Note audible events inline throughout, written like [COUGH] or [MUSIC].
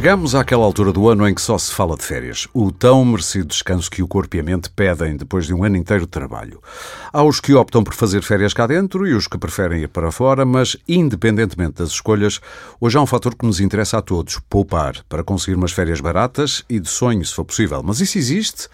Chegamos àquela altura do ano em que só se fala de férias, o tão merecido descanso que o corpo e a mente pedem depois de um ano inteiro de trabalho. Há os que optam por fazer férias cá dentro e os que preferem ir para fora, mas independentemente das escolhas, hoje há um fator que nos interessa a todos: poupar, para conseguir umas férias baratas e de sonho, se for possível. Mas isso existe?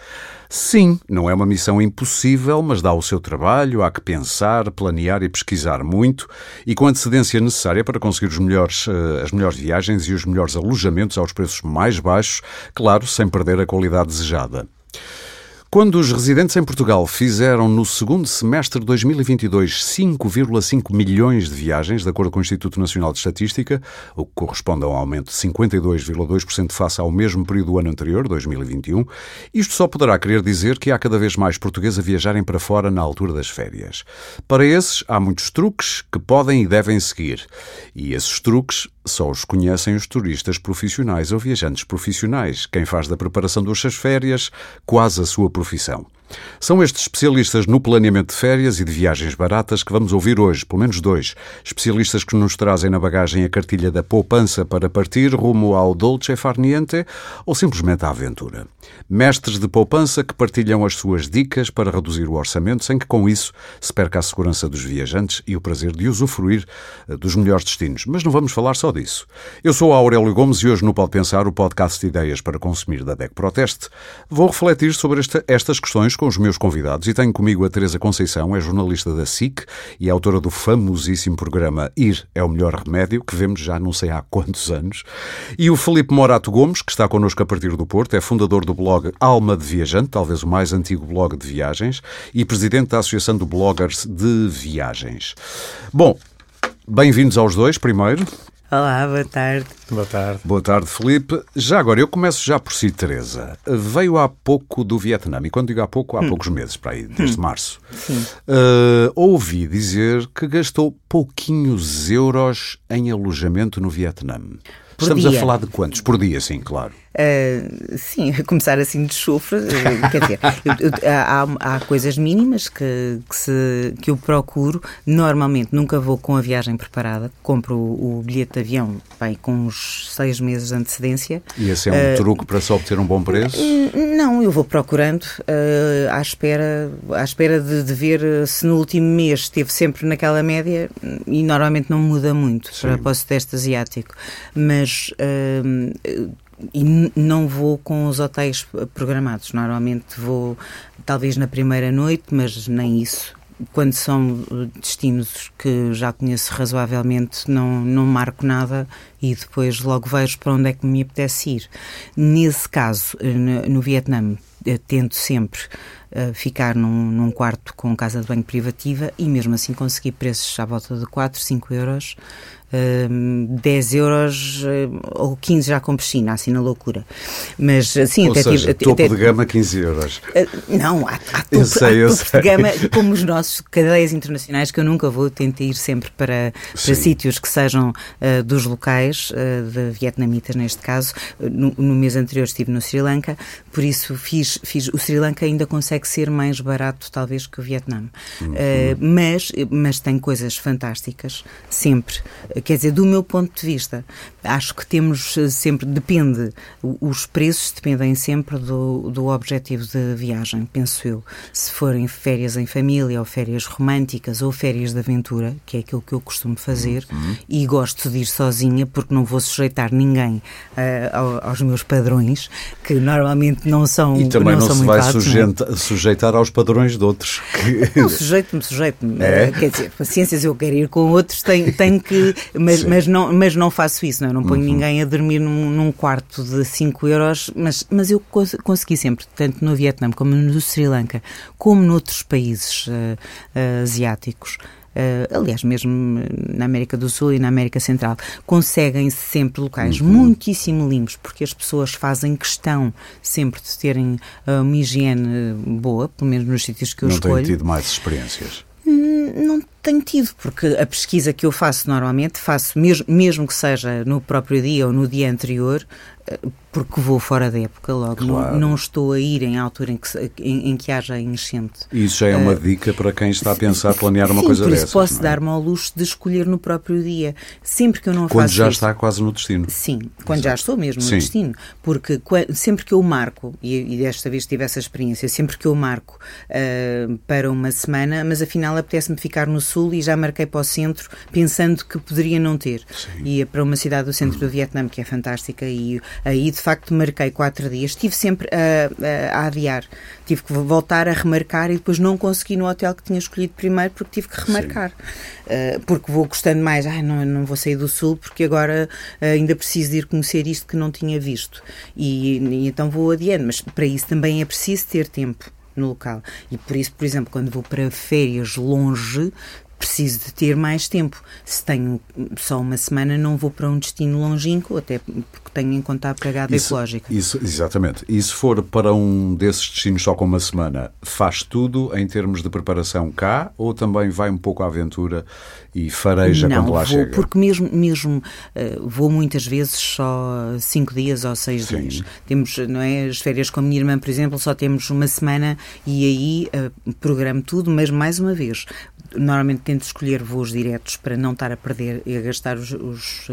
Sim, não é uma missão impossível, mas dá o seu trabalho, há que pensar, planear e pesquisar muito e com a antecedência necessária para conseguir melhores, eh, as melhores viagens e os melhores alojamentos aos preços mais baixos, claro, sem perder a qualidade desejada. Quando os residentes em Portugal fizeram no segundo semestre de 2022 5,5 milhões de viagens, de acordo com o Instituto Nacional de Estatística, o que corresponde a um aumento de 52,2% face ao mesmo período do ano anterior, 2021, isto só poderá querer dizer que há cada vez mais portugueses a viajarem para fora na altura das férias. Para esses, há muitos truques que podem e devem seguir. E esses truques só os conhecem os turistas profissionais ou viajantes profissionais, quem faz da preparação das suas férias quase a sua profissão. São estes especialistas no planeamento de férias e de viagens baratas que vamos ouvir hoje, pelo menos dois. Especialistas que nos trazem na bagagem a cartilha da poupança para partir rumo ao dolce far niente ou simplesmente à aventura. Mestres de poupança que partilham as suas dicas para reduzir o orçamento sem que com isso se perca a segurança dos viajantes e o prazer de usufruir eh, dos melhores destinos. Mas não vamos falar só disso. Eu sou Aurélio Gomes e hoje no Pode Pensar, o podcast de ideias para consumir da DEC Proteste, vou refletir sobre esta, estas questões com os meus convidados e tenho comigo a Teresa Conceição, é jornalista da SIC e autora do famosíssimo programa Ir é o Melhor Remédio, que vemos já não sei há quantos anos, e o Felipe Morato Gomes, que está connosco a partir do Porto, é fundador do blog Alma de Viajante, talvez o mais antigo blog de viagens, e presidente da Associação de Bloggers de Viagens. Bom, bem-vindos aos dois, primeiro. Olá, boa tarde. Boa tarde. Boa tarde, Felipe. Já agora, eu começo já por si, Teresa. Veio há pouco do Vietnã, e quando digo há pouco, há hum. poucos meses, para aí, desde hum. março. Sim. Uh, ouvi dizer que gastou pouquinhos euros em alojamento no Vietnã. Por Estamos dia. a falar de quantos? Por dia, sim, claro. Uh, sim, começar assim de chofre, uh, quer dizer, eu, eu, há, há, coisas mínimas que, que, se, que, eu procuro. Normalmente nunca vou com a viagem preparada, compro o, o bilhete de avião bem, com uns seis meses de antecedência. E esse é um uh, truque para só obter um bom preço? Não, eu vou procurando à espera, à espera de, de, ver se no último mês esteve sempre naquela média e normalmente não muda muito Sim. para, para o Sudeste Asiático. Mas e não vou com os hotéis programados. Normalmente vou talvez na primeira noite, mas nem isso. Quando são destinos que já conheço razoavelmente, não, não marco nada e depois logo vejo para onde é que me apetece ir. Nesse caso, no, Vietnã, eh, tento sempre uh, ficar num, num, quarto com casa de banho privativa e mesmo assim consegui preços à volta de 4, 5 euros 10 euros eh, ou 15 já com piscina, assim na loucura. Mas assim, ou até seja, tive, topo até, de gama 15 euros. Eh, não, há, há topo, sei, eu topo de gama, como os nossos cadeias internacionais, que eu nunca vou, tento ir sempre para, para sítios que sejam uh, dos locais, uh, de vietnamitas neste caso. No, no, mês anterior estive no Sri Lanka, por isso fiz, fiz. O Sri Lanka ainda consegue ser mais barato, talvez, que o Vietnã. Uhum. Uh, mas, mas tem coisas fantásticas, sempre quer dizer, do meu ponto de vista, acho que temos eh, sempre, depende, os preços dependem sempre do, do objetivo de viagem, penso eu. Se forem férias em família, ou férias românticas, ou férias de aventura, que é aquilo que eu costumo fazer, uhum. e gosto de ir sozinha, porque não vou sujeitar ninguém uh, aos meus padrões, que normalmente não são E também não, não se vai altos, sujeita, não? sujeitar aos padrões de outros. Não, sujeito-me, sujeito-me. É? Quer dizer, paciências, eu quero ir com outros, tenho, tenho que. Mas, mas, não, mas não faço isso, não, é? não ponho uhum. ninguém a dormir num, num, quarto de 5 euros, mas, mas eu cons consegui sempre, tanto no Vietnã como no Sri Lanka, como noutros países uh, uh, asiáticos. Uh, aliás, mesmo na América do Sul e na América Central, conseguem-se sempre locais uhum. muitíssimo limpos, porque as pessoas fazem questão sempre de terem uh, uma higiene boa, pelo menos nos sítios que eu Não escolho. Não têm tido mais experiências? Hum, não tenho tido, porque a pesquisa que eu faço normalmente, faço mesmo, mesmo que seja no próprio dia ou no dia anterior, porque vou fora da época logo. Claro. Não, não, estou a ir em altura em que, em, em que haja enchente. Isso já é uma uh, dica para quem está a pensar planear uma sim, coisa por isso dessas. posso é? dar-me ao luxo de escolher no próprio dia. Sempre que eu não quando faço já isso, está quase no destino. Sim, quando Exato. já estou mesmo no sim. destino. Porque sempre que eu marco, e, e, desta vez tive essa experiência, sempre que eu marco uh, para uma semana, mas afinal apetece-me ficar no sul e já marquei para o centro, pensando que poderia não ter. Sim. Ia para uma cidade do centro do Vietnã, que é fantástica, e aí de facto marquei quatro dias. Estive sempre a, a, a, adiar. Tive que voltar a remarcar e depois não consegui no hotel que tinha escolhido primeiro porque tive que remarcar. Uh, porque vou gostando mais. Ai, não, não vou sair do Sul porque agora uh, ainda preciso de ir conhecer isto que não tinha visto. E, e então vou adiando. Mas para isso também é preciso ter tempo no local. E por isso, por exemplo, quando vou para férias longe, preciso de ter mais tempo. Se tenho só uma semana, não vou para um destino longínquo, até porque tenho em conta a pegada isso, ecológica. Isso, exatamente. E se for para um desses destinos só com uma semana, faz tudo em termos de preparação cá ou também vai um pouco à aventura e fareja não, quando lá vou, chega? porque mesmo, mesmo uh, vou muitas vezes só cinco dias ou seis Sim. dias. Temos, não é, as férias com a minha irmã, por exemplo, só temos uma semana e aí uh, programo tudo, mas mais uma vez, normalmente tento escolher voos diretos para não estar a perder e a gastar os, os,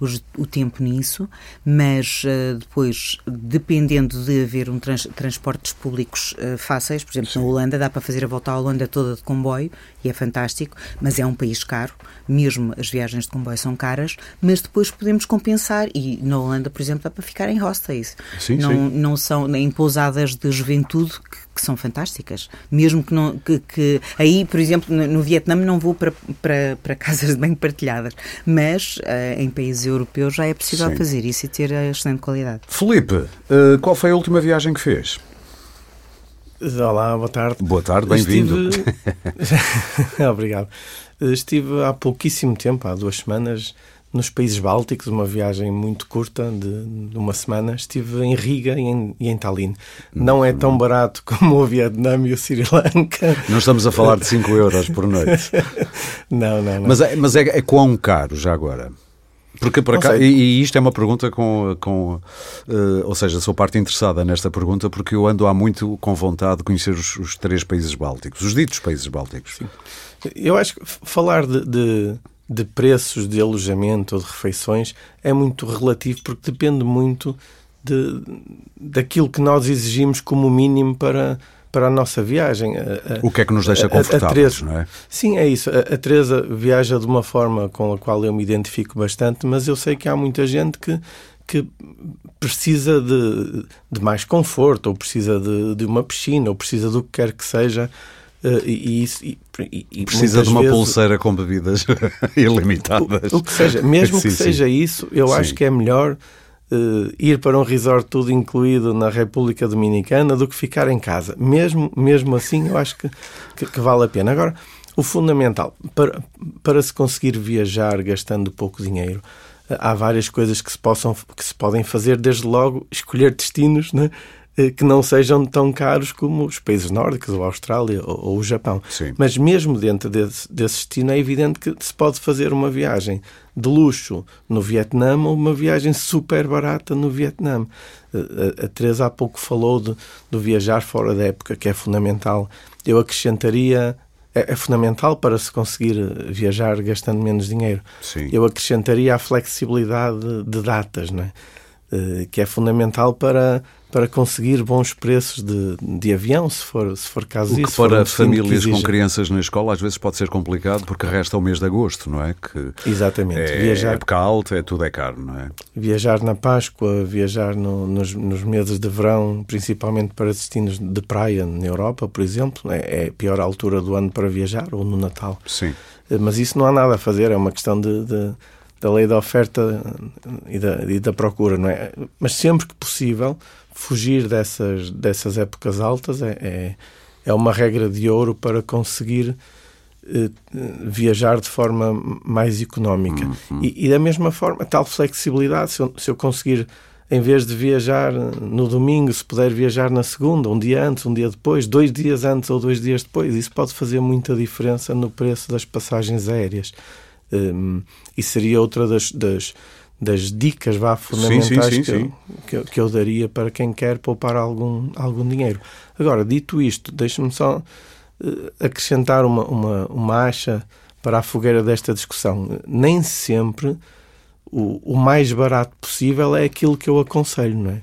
os, o tempo nisso, mas uh, depois, dependendo de haver um trans, transportes públicos uh, fáceis, por exemplo, Sim. na Holanda, dá para fazer a volta à Holanda toda de comboio e é fantástico, mas é um país caro, mesmo as viagens de comboio são caras, mas depois podemos compensar e na Holanda, por exemplo, dá para ficar em hostels. Sim, não, sim. não são em pousadas de juventude que, que são fantásticas, mesmo que não que, que aí, por exemplo, no, no Vietnã não vou para, para, para [LAUGHS] casas de banho partilhadas, mas uh, em países europeus já é possível sim. fazer isso e ter a excelente qualidade. Felipe, uh, qual foi a última viagem que fez? Olá, boa tarde. Boa tarde, bem-vindo. Estive... [LAUGHS] [LAUGHS] Obrigado. Estive há pouquíssimo tempo, há duas semanas, nos países bálticos, uma viagem muito curta de, uma semana. Estive em Riga e em, e em Tallinn. Não é tão barato como o Vietnã e o Sri Lanka. Não estamos a falar de 5 euros por noite. [LAUGHS] não, não, não. Mas, é, mas é, é quão caro já agora? Porque para cá, e, e, isto é uma pergunta com, com uh, ou seja, sou parte interessada nesta pergunta porque eu ando há muito com vontade de conhecer os, os três países bálticos, os ditos países bálticos. Sim. Eu acho que falar de, de, de, preços de alojamento ou de refeições é muito relativo porque depende muito de, daquilo que nós exigimos como mínimo para para a nossa viagem. o que é que nos deixa confortáveis, não é? Sim, é isso. A, a Teresa viaja de uma forma com a qual eu me identifico bastante, mas eu sei que há muita gente que, que precisa de, de mais conforto, ou precisa de, de uma piscina, ou precisa do que quer que seja. Uh, e, isso, e, e, Precisa de uma vezes, pulseira com bebidas [LAUGHS] ilimitadas. O, o, que seja, mesmo sim, que sim. seja isso, eu sim. acho que é melhor uh, ir para um resort tudo incluído na República Dominicana do que ficar em casa. Mesmo, mesmo assim, eu acho que, que, que vale a pena. Agora, o fundamental, para, para se conseguir viajar gastando pouco dinheiro, eh, há várias coisas que se, possam, que se podem fazer, desde logo escolher destinos né, que não sejam tão caros como os países nórdicos, ou a Austrália, ou, ou o Japão. Sim. Mas mesmo dentro desse, desse destino é evidente que se pode fazer uma viagem de luxo no Vietnã ou uma viagem super barata no Vietnã. Eh, a, a Teresa há pouco falou de, do viajar fora da época, que é fundamental. Eu acrescentaria é, é, fundamental para se conseguir viajar gastando menos dinheiro. Sim. Eu acrescentaria a flexibilidade de datas, não é? Eh, que é fundamental para para conseguir bons preços de, de avião, se for, se for caso o que para um famílias com crianças na escola às vezes pode ser complicado porque resta o mês de agosto, não é? Que Exatamente. É viajar, época alta, é tudo é caro, não é? Viajar na Páscoa, viajar no, nos, nos, meses de verão, principalmente para destinos de praia na Europa, por exemplo, é, é a pior altura do ano para viajar, ou no Natal. Sim. Eh, mas isso não há nada a fazer, é uma questão de, de da lei da oferta e da, e da procura, não é? Mas sempre que possível, fugir dessas, dessas épocas altas é, é, é uma regra de ouro para conseguir eh, viajar de forma mais económica. Uhum. E, e, da mesma forma, tal flexibilidade, se eu, se eu conseguir em vez de viajar no domingo, se puder viajar na segunda, um dia antes, um dia depois, dois dias antes ou dois dias depois, isso pode fazer muita diferença no preço das passagens aéreas. Um, e seria outra das, das, das dicas vá, fundamentais sim, sim, sim, que, eu, que, eu, que, eu, daria para quem quer poupar algum, algum dinheiro. Agora, dito isto, deixe-me só uh, acrescentar uma, uma, uma acha para a fogueira desta discussão. Nem sempre o, o mais barato possível é aquilo que eu aconselho, não é?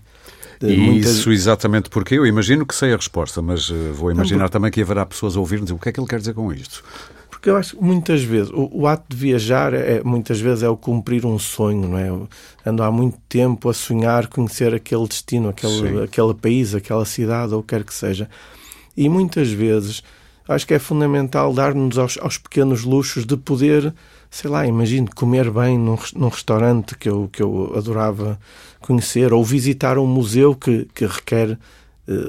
E isso exatamente porque eu imagino que sei a resposta, mas uh, vou imaginar não, também que haverá pessoas a ouvir-nos o que é que ele quer dizer com isto. Porque eu acho que muitas vezes o, o ato de viajar é, muitas vezes é o cumprir um sonho, não é? Ando há muito tempo a sonhar conhecer aquele destino, aquele, aquele país, aquela cidade ou o que quer que seja. E muitas vezes acho que é fundamental dar-nos aos, aos pequenos luxos de poder sei lá, imagino comer bem num, num restaurante que eu, que eu adorava conhecer, ou visitar um museu que, que requer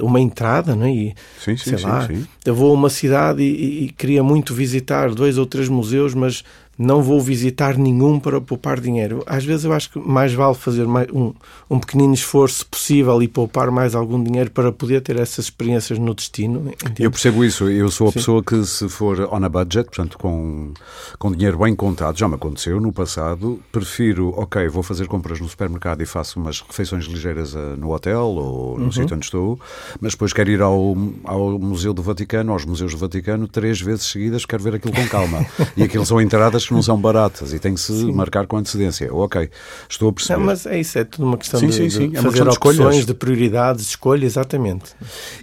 uma entrada, não é? E, sim, sim, sei lá, sim. eu vou a uma cidade e, e, e, queria muito visitar dois ou três museus, mas não vou visitar nenhum para poupar dinheiro. Às vezes eu acho que mais vale fazer um, um pequenino esforço possível e poupar mais algum dinheiro para poder ter essas experiências no destino. Entende? Eu percebo isso. Eu sou a Sim. pessoa que, se for on a budget, portanto, com, com dinheiro bem contado, já me aconteceu no passado, prefiro, ok, vou fazer compras no supermercado e faço umas refeições ligeiras uh, no hotel ou no uhum. sítio onde estou, mas depois quero ir ao, ao Museu do Vaticano, aos museus do Vaticano, três vezes seguidas, quero ver aquilo com calma. [LAUGHS] e aquilo são entradas que não são baratas e tem que se sim. marcar com antecedência. Ok, estou a perceber. Não, mas é isso, é tudo uma questão sim, de, sim, sim. de é fazer opções, escolhas. de prioridades, de escolha, exatamente.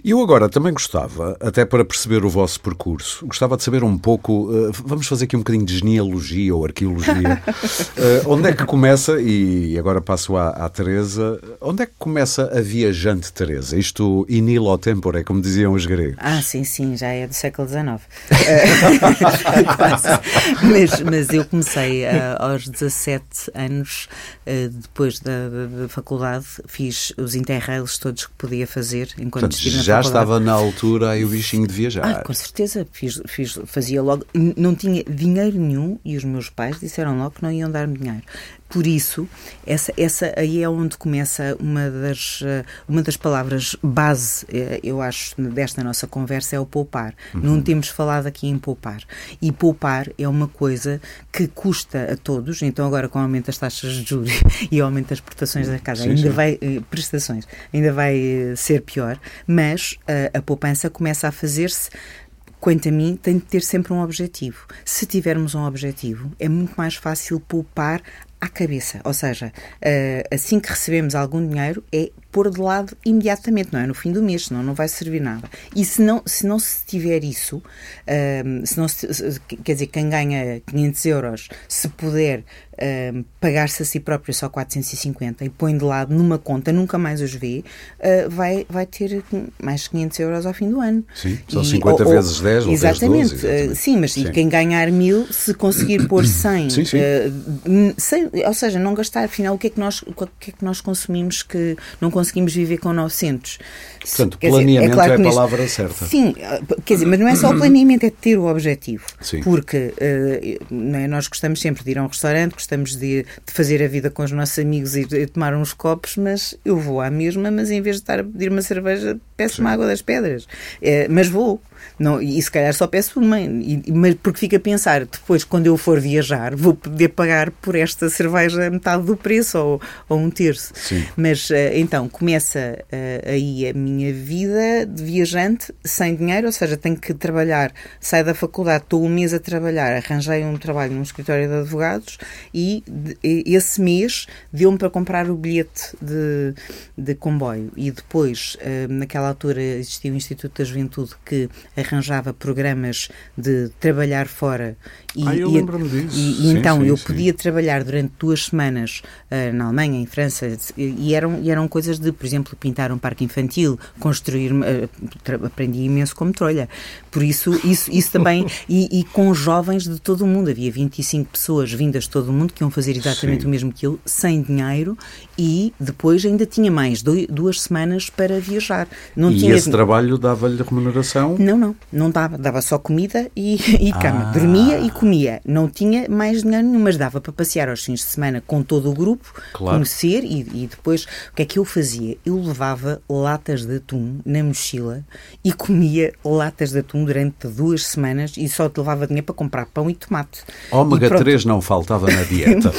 E eu agora também gostava, até para perceber o vosso percurso, gostava de saber um pouco, uh, vamos fazer aqui um bocadinho de genealogia ou arqueologia. uh, [LAUGHS] onde é que começa, e agora passo à, à Teresa, onde é que começa a viajante Teresa? Isto in illo tempore, como diziam os gregos. Ah, sim, sim, já é do século XIX. [LAUGHS] [LAUGHS] Quase. Mas, mas eu comecei uh, aos 17 anos, uh, depois da, da, da, faculdade, fiz os interrails todos que podia fazer enquanto Portanto, estive na já estava na altura aí o bichinho de viajar. Ah, com certeza, fiz, fiz, fazia logo, não tinha dinheiro nenhum e os meus pais disseram logo que não iam dar-me dinheiro. Por isso, essa, essa aí é onde começa uma das, eh, uma das palavras base, eh, eu acho, desta nossa conversa, é o poupar. Uhum. Não temos falado aqui em poupar. E poupar é uma coisa que custa a todos, então agora com o aumento das taxas de juros [LAUGHS] e aumento das prestações da casa, sim, ainda sim. vai, eh, prestações, ainda vai ser pior, mas a, a poupança começa a fazer-se quanto a mim, tem de ter sempre um objetivo. Se tivermos um objetivo, é muito mais fácil poupar à cabeça. Ou seja, uh, assim que recebemos algum dinheiro, é pôr de lado imediatamente, não é no fim do mês, senão não vai servir nada. E se não se, não se tiver isso, uh, se não se, quer dizer, quem ganha 500 euros, se puder uh, pagar-se a si próprio só 450 e põe de lado numa conta, nunca mais os vê, uh, vai, vai ter mais 500 euros ao fim do ano. Sim, são e, 50 ou, vezes 10 ou exatamente, 10, 12, exatamente. sim, mas sim. quem ganhar mil, se conseguir pôr 100, sim, sim. Sem, ou seja, não gastar, afinal, o que é que nós, o que é que nós consumimos que não conseguimos viver com 900. Portanto, quer planeamento dizer, é, claro é a palavra neste... certa. Sim, quer dizer, mas não é só o [CLEARS THROAT] planeamento, é ter o objetivo. Sim. Porque uh, nós gostamos sempre de ir a um restaurante, gostamos de, de, fazer a vida com os nossos amigos e de tomar uns copos, mas eu vou à mesma, mas em vez de estar a pedir uma cerveja, peço uma água das pedras. É, mas vou. Não, e se calhar só peço uma, e, mas porque fica a pensar, depois, quando eu for viajar, vou poder pagar por esta cerveja metade do preço ou, ou um terço. Sim. Mas eh, então começa uh, aí a minha vida de viajante sem dinheiro, ou seja, tenho que trabalhar, saio da faculdade, estou um mês a trabalhar, arranjei um trabalho num escritório de advogados e, esse mês deu-me para comprar o bilhete de, de comboio. E depois, uh, naquela altura, existia o Instituto da Juventude que arranjava programas de trabalhar fora. E, ah, eu lembro-me disso. E, e sim, então sim, eu sim. podia trabalhar durante duas semanas uh, na Alemanha, em França, e eram, e eram coisas de, por exemplo, pintar um parque infantil, construir, uh, aprendi imenso como trolha. Por isso, isso, isso também, [LAUGHS] e, e, com jovens de todo o mundo, havia 25 pessoas vindas de todo o mundo que iam fazer exatamente Sim. o mesmo que ele, sem dinheiro, e depois ainda tinha mais dois, duas semanas para viajar. Não e tinha... esse trabalho dava-lhe remuneração? Não, não, não dava. Dava só comida e, e cama. Ah. Dormia e comia. Não tinha mais dinheiro nenhum, mas dava para passear aos fins de semana com todo o grupo, claro. conhecer e, e depois o que é que eu fazia? Eu levava latas de atum na mochila e comia latas de atum durante duas semanas e só te levava dinheiro para comprar pão e tomate. Ômega 3 não faltava na [LAUGHS] dieta.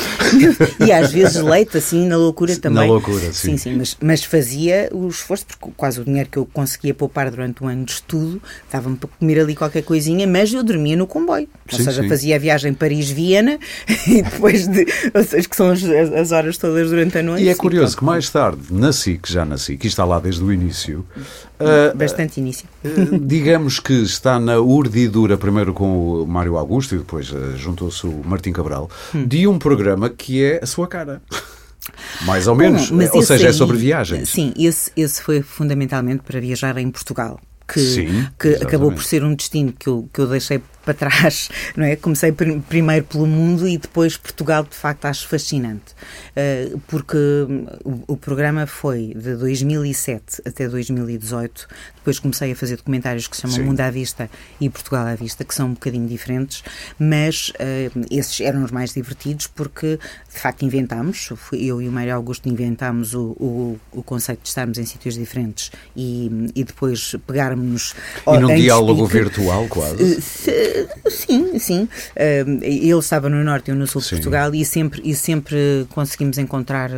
e às vezes leite, assim, na loucura também. Na loucura, sim. Sim, sim, mas, mas fazia o esforço, porque quase o dinheiro que eu conseguia poupar durante um ano de estudo dava-me para comer ali qualquer coisinha, mas eu dormia no comboio. Ou sim, seja, sim. fazia a viagem Paris-Viena [LAUGHS] e depois de. Ou seja, que são as, as horas todas durante a noite. E é curioso que mais tarde, nasci, que já nasci, que está lá desde o início. Uh, Bastante início. Uh, digamos que está na urdidura, primeiro com o Mário Augusto e depois uh, juntou-se o Martim Cabral, hum. de um programa que é a sua cara. Mais ou Bom, menos. Ou seja, é aí, é sobre viagens. Sim, esse, esse foi fundamentalmente para viajar em Portugal. Que, Sim, que acabou por ser um destino que eu, que eu deixei para trás, [LAUGHS] não é? Comecei pr primeiro pelo mundo e depois Portugal, de facto, acho fascinante, uh, porque o, o, programa foi de 2007 até 2018. Depois comecei a fazer documentários que se chamam Sim. Mundo à Vista e Portugal à Vista, que são um bocadinho diferentes, mas uh, esses eram os mais divertidos porque, de facto, inventámos, eu e o Mário Augusto inventámos o, o, o conceito de estarmos em sítios diferentes e, e depois pegarmos. E num diálogo virtual, quase. Se, sim, sim. ele estava no norte e eu no sul de Portugal e sempre, e sempre conseguimos encontrar.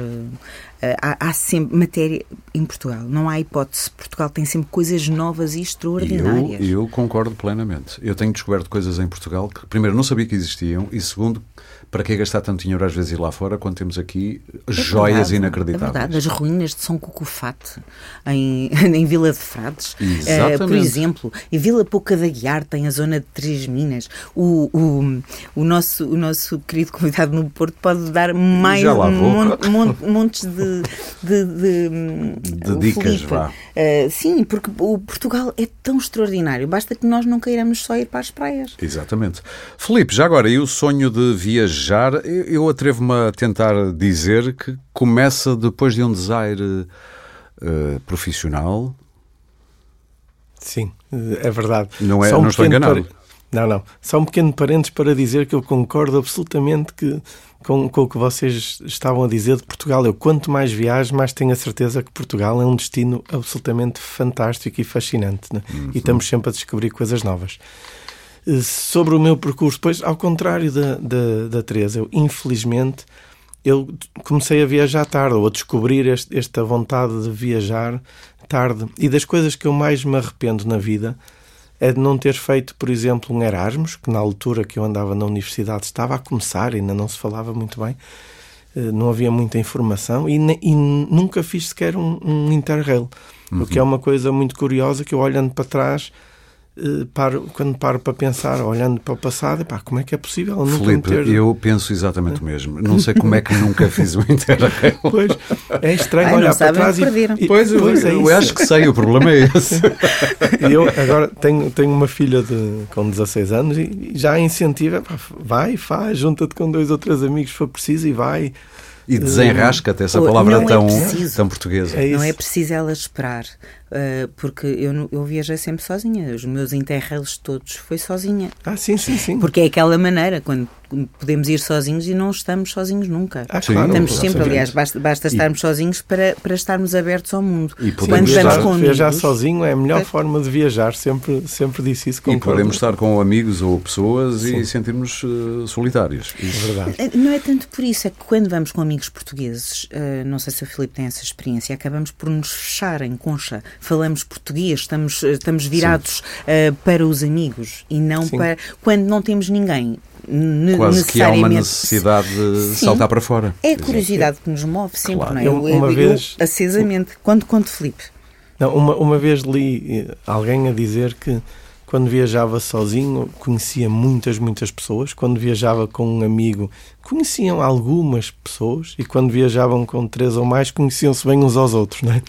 Eh, há, há, sempre matéria em Portugal, não há hipótese. Portugal tem sempre coisas novas e extraordinárias. Eu, eu concordo plenamente. Eu tenho descoberto coisas em Portugal que, primeiro, não sabia que existiam e, segundo, para que gastar tanto dinheiro às vezes ir lá fora quando temos aqui é joias verdade, inacreditáveis? É verdade, as ruínas de São Cucufate em, [LAUGHS] em Vila de Frades, uh, por exemplo, em Vila Pouca da Guiar tem a zona de Três Minas. O, o, o, nosso, o nosso querido convidado no Porto pode dar mais um montes de, de, de, de dicas. Vá. Uh, sim, porque o Portugal é tão extraordinário, basta que nós não queiramos só ir para as praias. Exatamente. Felipe, já agora, e o sonho de viajar? Eu atrevo-me a tentar dizer que começa depois de um desaire uh, profissional. Sim, é verdade. Não, é, um não estou enganado. Par... Não, não. Só um pequeno parênteses para dizer que eu concordo absolutamente que, com, com o que vocês estavam a dizer de Portugal. Eu, quanto mais viajo, mais tenho a certeza que Portugal é um destino absolutamente fantástico e fascinante. Né? Uhum. E estamos sempre a descobrir coisas novas. Sobre o meu percurso, pois, ao contrário da, da, da Teresa, eu, infelizmente, eu comecei a viajar tarde, ou a descobrir este, esta vontade de viajar tarde. E das coisas que eu mais me arrependo na vida é de não ter feito, por exemplo, um Erasmus, que na altura que eu andava na universidade estava a começar, ainda não se falava muito bem, eh, não havia muita informação, e, e nunca fiz sequer um, um Interrail, uhum. o que é uma coisa muito curiosa que eu olhando para trás paro, quando paro para pensar, olhando para o passado, pá, como é que é possível nunca ter... eu penso exatamente o mesmo. Não sei como é que nunca fiz o Interrail. Pois, é estranho Ai, olhar para trás e, e... Pois, eu, pois é eu acho que sei, o problema é esse. e eu agora tenho, tenho uma filha de, com 16 anos e já incentiva, pá, vai, faz, junta-te com dois ou três amigos se for preciso e vai... E desenrasca-te essa palavra tão, é tão portuguesa. É não é preciso ela esperar. Uh, porque eu, eu viajei sempre sozinha. Os meus interrails todos foi sozinha. Ah, sim, sim, sim. Porque é aquela maneira, quando podemos ir sozinhos e não estamos sozinhos nunca. Ah, claro, estamos sempre, aliás, basta, basta estarmos e, sozinhos para, para estarmos abertos ao mundo. E podemos viajar, com amigos, viajar sozinho é a melhor é. forma de viajar, sempre, sempre disse isso. E podemos estar com amigos ou pessoas sim. e sentirmos uh, solitários. É verdade. Eh, não é tanto por isso, é que quando vamos com amigos portugueses, uh, não sei se o Filipe tem essa experiência, acabamos por nos fechar em concha falamos português, estamos, estamos virados uh, para os amigos e não Sim. para. Quando não temos ninguém. Quase que há uma necessidade de Sim. saltar para fora. É a curiosidade que nos move sempre, claro. não é? Eu, uma eu, vez... Eu, acesamente. Quando conto Felipe. Não, uma, uma vez li eh, alguém a dizer que quando viajava sozinho, conhecia muitas, muitas pessoas. Quando viajava com um amigo, conheciam algumas pessoas. E quando viajavam com três ou mais, conheciam-se bem uns aos outros, não é?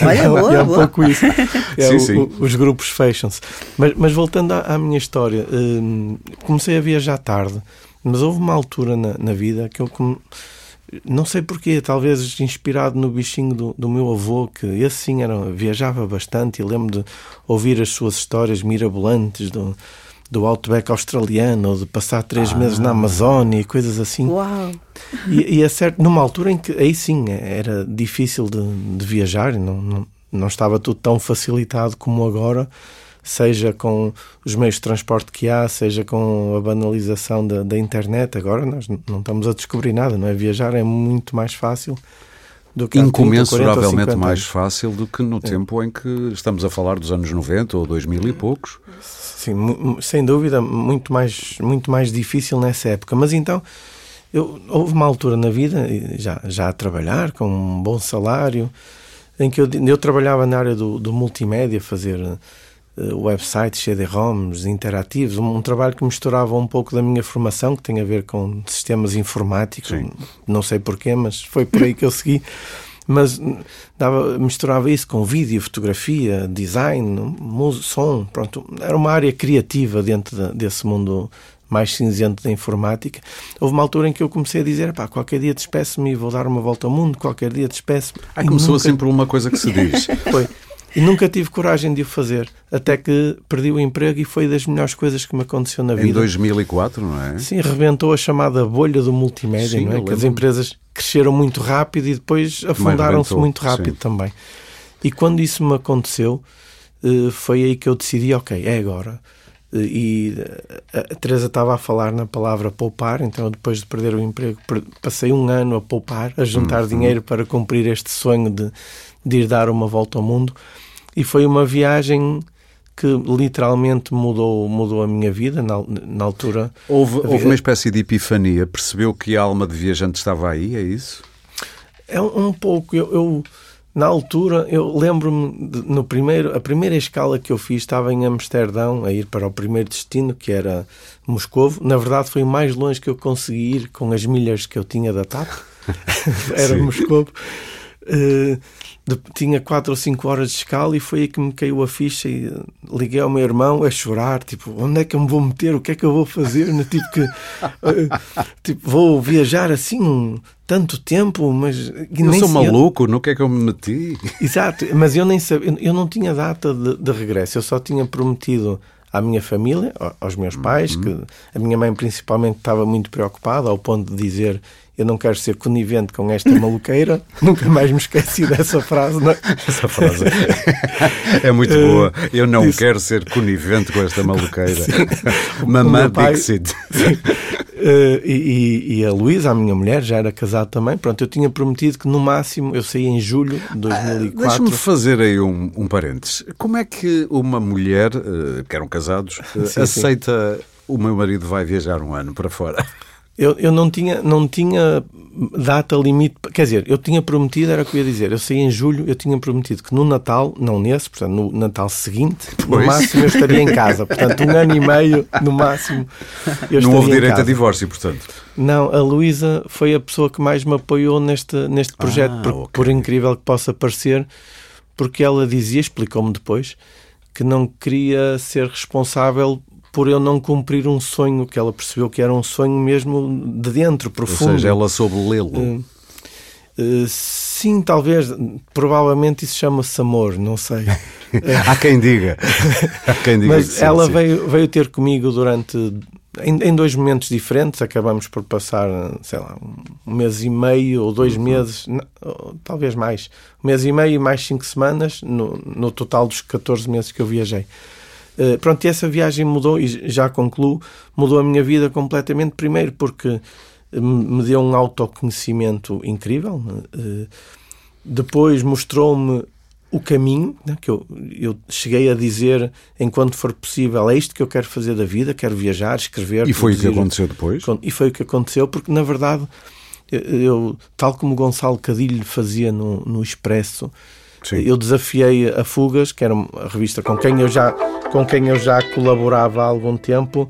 Olha, [LAUGHS] boa, é um boa. pouco isso. [LAUGHS] É, sim, o, sim. O, os grupos fecham-se. Mas, mas, voltando à, à minha história, hum, comecei a viajar tarde. Mas houve uma altura na, na vida que eu não sei porquê, talvez inspirado no bichinho do, do meu avô, que esse sim era, viajava bastante e lembro de ouvir as suas histórias mirabolantes do, do Outback australiano, ou de passar três ah. meses na Amazónia e coisas assim. Uau! E, e é certo, numa altura em que aí sim era difícil de, de viajar, não, não, não estava tudo tão facilitado como agora seja com os meios de transporte que há, seja com a banalização da, da internet. Agora nós não estamos a descobrir nada, não é? Viajar é muito mais fácil do que incomensuravelmente 30, mais fácil do que no é. tempo em que estamos a falar dos anos 90 ou 2000 e poucos. Sim, sem dúvida, muito mais, muito mais difícil nessa época. Mas então, eu, houve uma altura na vida, já, já a trabalhar, com um bom salário, em que eu, eu trabalhava na área do, do multimédia, fazer websites, CD-ROMs, interativos, um, um, trabalho que misturava um pouco da minha formação, que tem a ver com sistemas informáticos, Sim. não sei porquê, mas foi por aí que eu segui. Mas dava, misturava isso com vídeo, fotografia, design, música, som, pronto, era uma área criativa dentro de, desse mundo mais cinzento da informática. Houve uma altura em que eu comecei a dizer, pá, qualquer dia despeço-me e vou dar uma volta ao mundo, qualquer dia despeço-me. Aí começou nunca... assim por uma coisa que se [LAUGHS] diz. Foi. E nunca tive coragem de o fazer, até que perdi o emprego e foi das melhores coisas que me aconteceu na vida. Em 2004, não é? Sim, rebentou a chamada bolha do multimédia, Sim, não é? Que as empresas cresceram muito rápido e depois afundaram-se muito rápido Sim. também. E quando isso me aconteceu, eh, foi aí que eu decidi, ok, é agora. Eh, e eh, a Teresa estava a falar na palavra poupar, então depois de perder o emprego, passei um ano a poupar, a juntar hum, dinheiro para cumprir este sonho de, de ir dar uma volta ao mundo. E foi uma viagem que literalmente mudou, mudou a minha vida na, na altura. Houve, houve uma espécie de epifania, percebeu que a alma de viajante estava aí, é isso? É um, um pouco. Eu, eu, na altura, eu lembro-me, no primeiro, a primeira escala que eu fiz estava em Amsterdão, a ir para o primeiro destino, que era Moscovo. Na verdade, foi o mais longe que eu consegui ir com as milhas que eu tinha da TAP. [LAUGHS] era Moscovo. Uh, de, tinha quatro ou cinco horas de escala e foi aí que me caiu a ficha e liguei ao meu irmão a chorar, tipo, onde é que eu me vou meter? O que é que eu vou fazer? Tipo que uh, [LAUGHS] tipo, vou viajar assim tanto tempo, mas eu sou maluco, no que é que eu me meti? [LAUGHS] Exato, mas eu nem sabia, eu não tinha data de, de regresso, eu só tinha prometido à minha família, aos meus pais, uhum. que a minha mãe principalmente estava muito preocupada ao ponto de dizer eu não quero ser conivente com esta maluqueira. [LAUGHS] Nunca mais me esqueci dessa frase. Não? É? Essa frase é muito boa. Eu não Disse... quero ser conivente com esta maluqueira. [LAUGHS] Mamã pai... Dixit. [LAUGHS] Uh, e, e, a Luísa, a minha mulher, já era casada também. Pronto, eu tinha prometido que no máximo eu saía em julho de 2004. Ah, Deixa-me fazer aí um, um parênteses. Como é que uma mulher, uh, que eram casados, uh, sim, aceita sim. o meu marido vai viajar um ano para fora? Eu, eu não, tinha, não tinha data limite. Quer dizer, eu tinha prometido, era o que eu ia dizer. Eu saí em julho, eu tinha prometido que no Natal, não nesse, portanto, no Natal seguinte, pois. no máximo eu estaria em casa. [LAUGHS] Portanto, um ano e meio, no máximo, eu Não houve direito a divórcio, portanto. Não, a Luísa foi a pessoa que mais me apoiou neste, neste projeto, ah, por, okay. por incrível que possa parecer, porque ela dizia, explicou-me depois, que não queria ser responsável por eu não cumprir um sonho que ela percebeu que era um sonho mesmo de dentro, profundo. Ou seja, ela soube lê-lo. Uh, uh, sim, talvez. Provavelmente isso chama-se amor, não sei. [LAUGHS] Há quem diga. Há quem diga Mas sim, ela sim. Veio, veio ter comigo durante. Em, em, dois momentos diferentes, acabamos por passar, sei lá, um mês e meio ou dois uhum. meses, não, talvez mais, um mês e meio e mais cinco semanas, no, no total dos 14 meses que eu viajei. Uh, pronto, e essa viagem mudou, e já concluo, mudou a minha vida completamente. Primeiro porque me deu um autoconhecimento incrível. Uh, depois mostrou-me o caminho, né, que eu, eu cheguei a dizer, enquanto for possível, é isto que eu quero fazer da vida, quero viajar, escrever. E foi o que aconteceu depois? E foi o que aconteceu, porque na verdade, eu, tal como Gonçalo Cadilho fazia no, no Expresso, Sim. eu desafiei a Fugas, que era uma revista com quem eu já com quem eu já colaborava há algum tempo,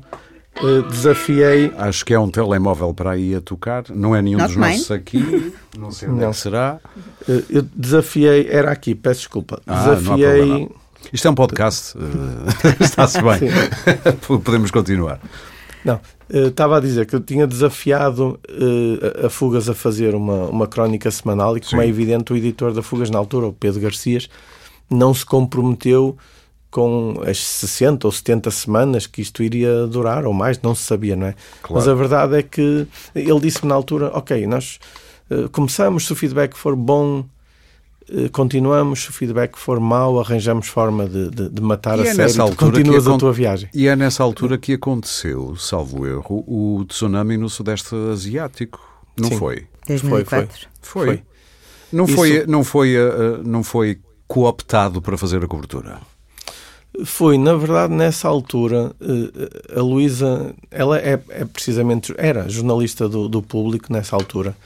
eh, desafiei. Acho que é um telemóvel para aí a tocar, não é nenhum Not dos mine. nossos aqui, [LAUGHS] não sei onde é não. será. Eh, eu desafiei, era aqui, peço desculpa. Ah, desafiei. Isto é um podcast, eh, [LAUGHS] está-se bem. [LAUGHS] Podemos continuar. Não, estava a dizer que eu tinha desafiado uh, a Fugas a fazer uma, uma crónica semanal e, como é Sim. é evidente, o editor da Fugas na altura, o Pedro Garcias, não se comprometeu com as 60 ou 70 semanas que isto iria durar, ou mais, não se sabia, não é? Claro. Mas a verdade é que ele disse-me na altura: Ok, nós uh, começamos, se o feedback for bom, continuamos, se o feedback for mau, arranjamos forma de, de, de matar e a é série e continuas a tua viagem. E é nessa altura que aconteceu, salvo erro, o tsunami no Sudeste Asiático, não Sim. foi? 2004. Foi, foi. foi. Não, Isso... foi, não, foi, uh, não foi cooptado para fazer a cobertura? Foi, na verdade, nessa altura, eh, a Luísa, ela é, é, precisamente, era jornalista do, do público nessa altura, eh,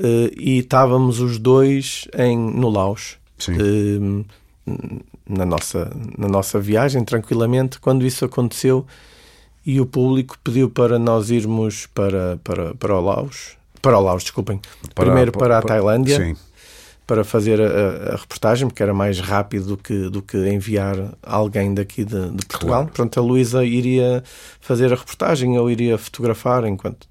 e estávamos os dois em, no Laos, Sim. Eh, na nossa, na nossa viagem, tranquilamente, quando isso aconteceu, e o público pediu para nós irmos para, para, para o Laos, para o Laos, desculpem, para, primeiro para, para a Tailândia. Sim para fazer a, a, reportagem, porque era mais rápido do que, do que enviar alguém daqui de, de Portugal. Claro. Pronto, a Luísa iria fazer a reportagem, eu iria fotografar enquanto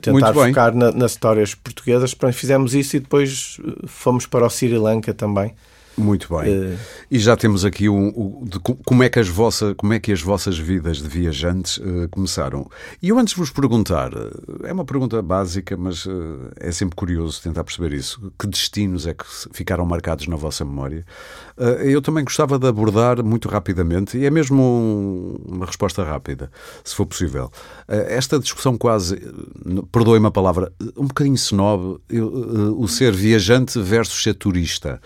tentar focar na, nas histórias portuguesas. Fizemos isso e depois eh, fomos para o Sri Lanka também. Muito bem. Uh, e já temos aqui um, um de, como, é que as vossa, como é que as vossas vidas de viajantes uh, começaram. E eu antes de vos perguntar, é uma pergunta básica, mas uh, é sempre curioso tentar perceber isso. Que destinos é que ficaram marcados na vossa memória? Eu também gostava de abordar muito rapidamente, e é mesmo um, uma resposta rápida, se for possível. esta discussão quase, perdoem-me a palavra, um bocadinho snob, o ser viajante versus ser turista.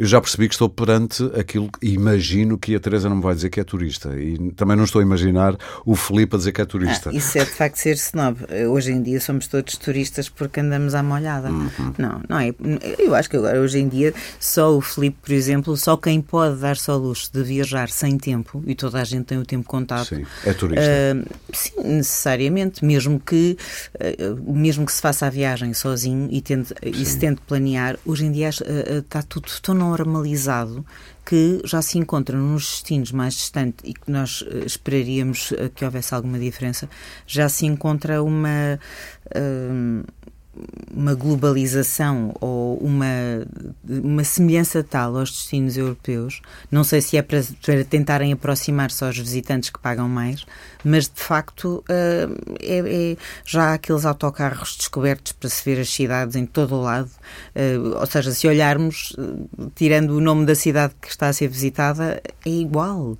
Eu já percebi que estou perante aquilo e imagino que a Teresa não me vai dizer que é turista. E também não estou a imaginar o Filipe a dizer que é turista. Ah, isso é de facto ser snob. Hoje em dia somos todos turistas porque andamos à molhada. Uhum. Não, não é. Eu acho que agora, hoje em dia, só o Filipe, por exemplo, só quem pode dar-se ao luxo de viajar sem tempo, e toda a gente tem o tempo contado. Sim, é turista. Uh, sim, necessariamente. Mesmo que, uh, mesmo que se faça a viagem sozinho e, tente, e se tente planear, hoje em dia uh, está tudo tão normalizado que já se encontra nos destinos mais distantes e que nós esperaríamos que houvesse alguma diferença, já se encontra uma. Uma globalização ou uma, uma semelhança tal aos destinos europeus, não sei se é para, para tentarem aproximar-se aos visitantes que pagam mais, mas de facto uh, é, é, já há aqueles autocarros descobertos para se ver as cidades em todo o lado, uh, ou seja, se olharmos, uh, tirando o nome da cidade que está a ser visitada, é igual.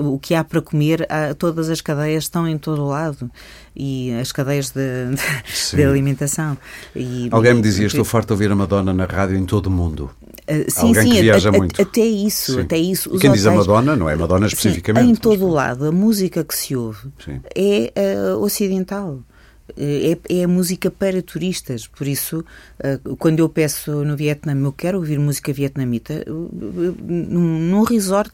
o que há para comer, todas as cadeias estão em todo o lado e as cadeias de, de, de alimentação. E, Alguém me dizia, estou farto de ouvir a Madonna na rádio em todo o mundo. Uh, sim, Alguém sim, que viaja a, muito. até isso, sim. até isso. Quem hotéis, diz a Madonna não é Madonna especificamente. Sim, em todo o lado, a música que se ouve sim. é uh, ocidental. É, é, a música para turistas, por isso, eh, quando eu peço no Vietnã, eu quero ouvir música vietnamita, num resort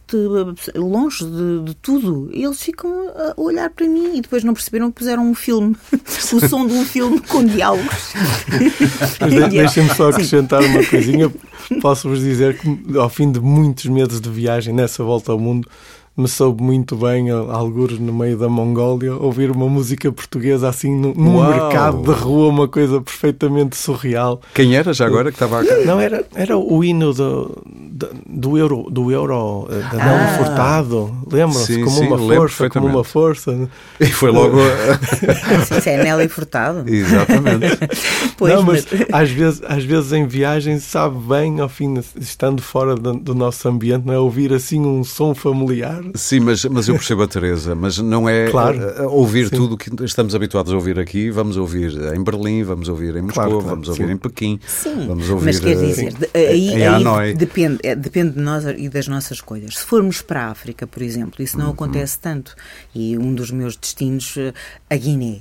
longe de, de, tudo, eles ficam a olhar para mim e depois não perceberam que puseram um filme, [LAUGHS] o som de um filme com diálogos. [LAUGHS] Deixem-me só acrescentar Sim. uma coisinha. [LAUGHS] Posso-vos dizer que, ao fim de muitos meses de viagem nessa volta ao mundo, me soube muito bem, alguns no meio da Mongólia, ouvir uma música portuguesa assim num mercado de rua, uma coisa perfeitamente surreal. Quem era já agora que estava cá? Não, era, era o hino do, do Euro, do Euro eh, da ah. Furtado, lembram-se? Como, uma força, como uma força. E foi logo. Isso é Nelly Furtado. Exatamente. [LAUGHS] pois, não, mas, às, vezes, às vezes em viagem sabe bem, ao fim, estando fora do, do nosso ambiente, não é? ouvir assim um som familiar Sim, mas, mas eu percebo a Teresa, mas não é claro. Eh, ouvir sim. tudo o que estamos habituados a ouvir aqui. Vamos ouvir em Berlim, vamos ouvir em Moscou, claro, claro, vamos ouvir sim. em Pequim, sim, vamos ouvir mas quer eh, dizer, aí, em Hanoi. depende, é, depende de nós e das nossas escolhas. Se formos para a África, por exemplo, isso não uhum. acontece tanto. E um dos meus destinos, eh, a Guiné.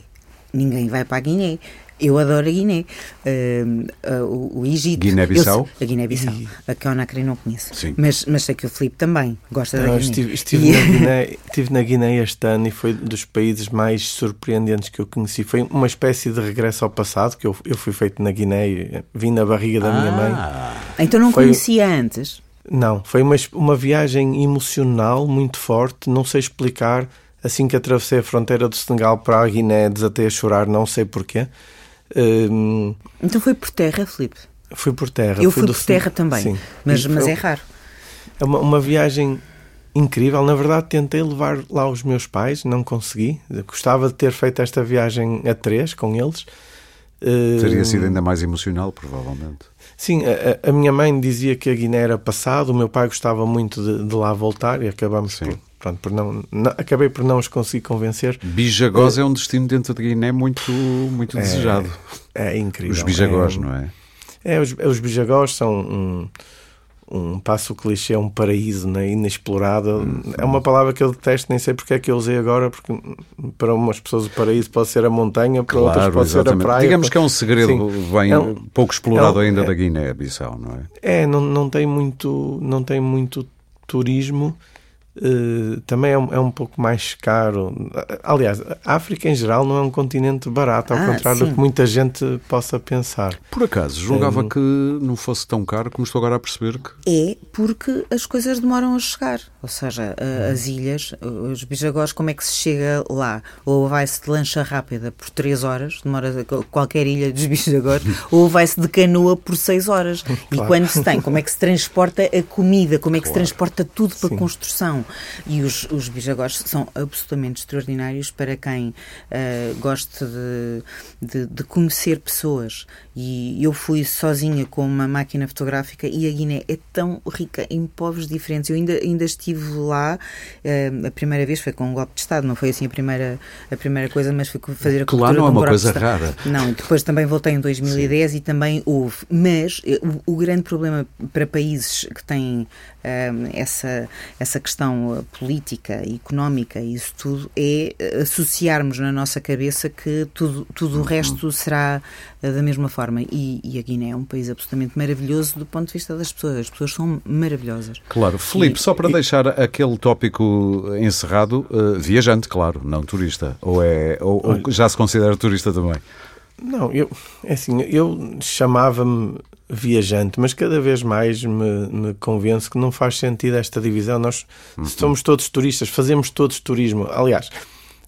Ninguém vai para a Guiné. Eu adoro a Guiné. Uh, uh, o, Egito. Guiné-Bissau? A Guiné-Bissau. E... A Conakry não conheço. Sim. Mas, mas sei que o Filipe também gosta não, da Guiné. Estive, estive, e... na [LAUGHS] Guiné, estive na Guiné este ano e foi dos países mais surpreendentes que eu conheci. Foi uma espécie de regresso ao passado, que eu, eu fui feito na Guiné, vim na barriga da ah. minha mãe. Então não foi... conhecia antes? Não, foi uma, uma viagem emocional muito forte, não sei explicar assim que atravessei a fronteira do Senegal para a Guiné, desatei a chorar, não sei porquê. Um, então foi por terra, Filipe? Fui por terra. Eu fui por terra também, Sim. mas, mas é raro. É uma, uma viagem incrível. Na verdade, tentei levar lá os meus pais, não consegui. Gostava de ter feito esta viagem a três com eles. Teria sido ainda mais emocional, provavelmente. Sim, a, a, minha mãe dizia que a Guiné era passado, o meu pai gostava muito de, de lá voltar e acabamos por, pronto, por não, não, acabei por não os conseguir convencer. Bijagós é, é um destino dentro de Guiné muito, muito é, desejado. É incrível. Os Bijagós, é, não é? É, os, os Bijagós são um, um passo clichê, um paraíso né, inexplorado. Hum, é uma palavra que eu detesto, nem sei porque é que eu usei agora, porque para umas pessoas o paraíso pode ser a montanha, para claro, outras pode exatamente. ser a praia. Digamos que é um segredo Sim, bem é um, pouco explorado é um, ainda é, da Guiné-Bissau, não é? É, não, não, tem muito, não tem muito turismo Uh, também é um, é um, pouco mais caro. Aliás, a África em geral não é um continente barato, ao ah, contrário sim. do que muita gente possa pensar. Por acaso, julgava um, que não fosse tão caro como estou agora a perceber que. É porque as coisas demoram a chegar. Ou seja, as ilhas, os bijagós, como é que se chega lá? Ou vai-se de lancha rápida por 3 horas, demora qualquer ilha dos [LAUGHS] bijagós, ou vai-se de canoa por 6 horas. Claro. E quando se tem, como é que se transporta a comida, como é que claro. se transporta tudo para a construção? E os, os são absolutamente extraordinários para quem uh, gosta de, de, de, conhecer pessoas. E eu fui sozinha com uma máquina fotográfica e a Guiné é tão rica em povos diferentes. Eu ainda, ainda estive lá, uh, a primeira vez foi com um golpe de Estado, não foi assim a primeira, a primeira coisa, mas fui fazer a Que lá não é uma coisa rara. Não, depois também voltei em 2010 Sim. e também houve. Mas eh, o, o grande problema para países que têm essa, essa questão política económica e isso tudo é associarmos na nossa cabeça que tudo, tudo o uhum. resto será da mesma forma. E, e, a Guiné é um país absolutamente maravilhoso do ponto de vista das pessoas. As pessoas são maravilhosas. Claro. Felipe, só para e, deixar aquele tópico encerrado, uh, viajante, claro, não turista. Ou, é, ou, ou já se considera turista também? Não, eu, é assim, eu chamava-me viajante, mas cada vez mais me, me convenço que não faz sentido esta divisão. Nós uhum. somos todos turistas, fazemos todos turismo. Aliás,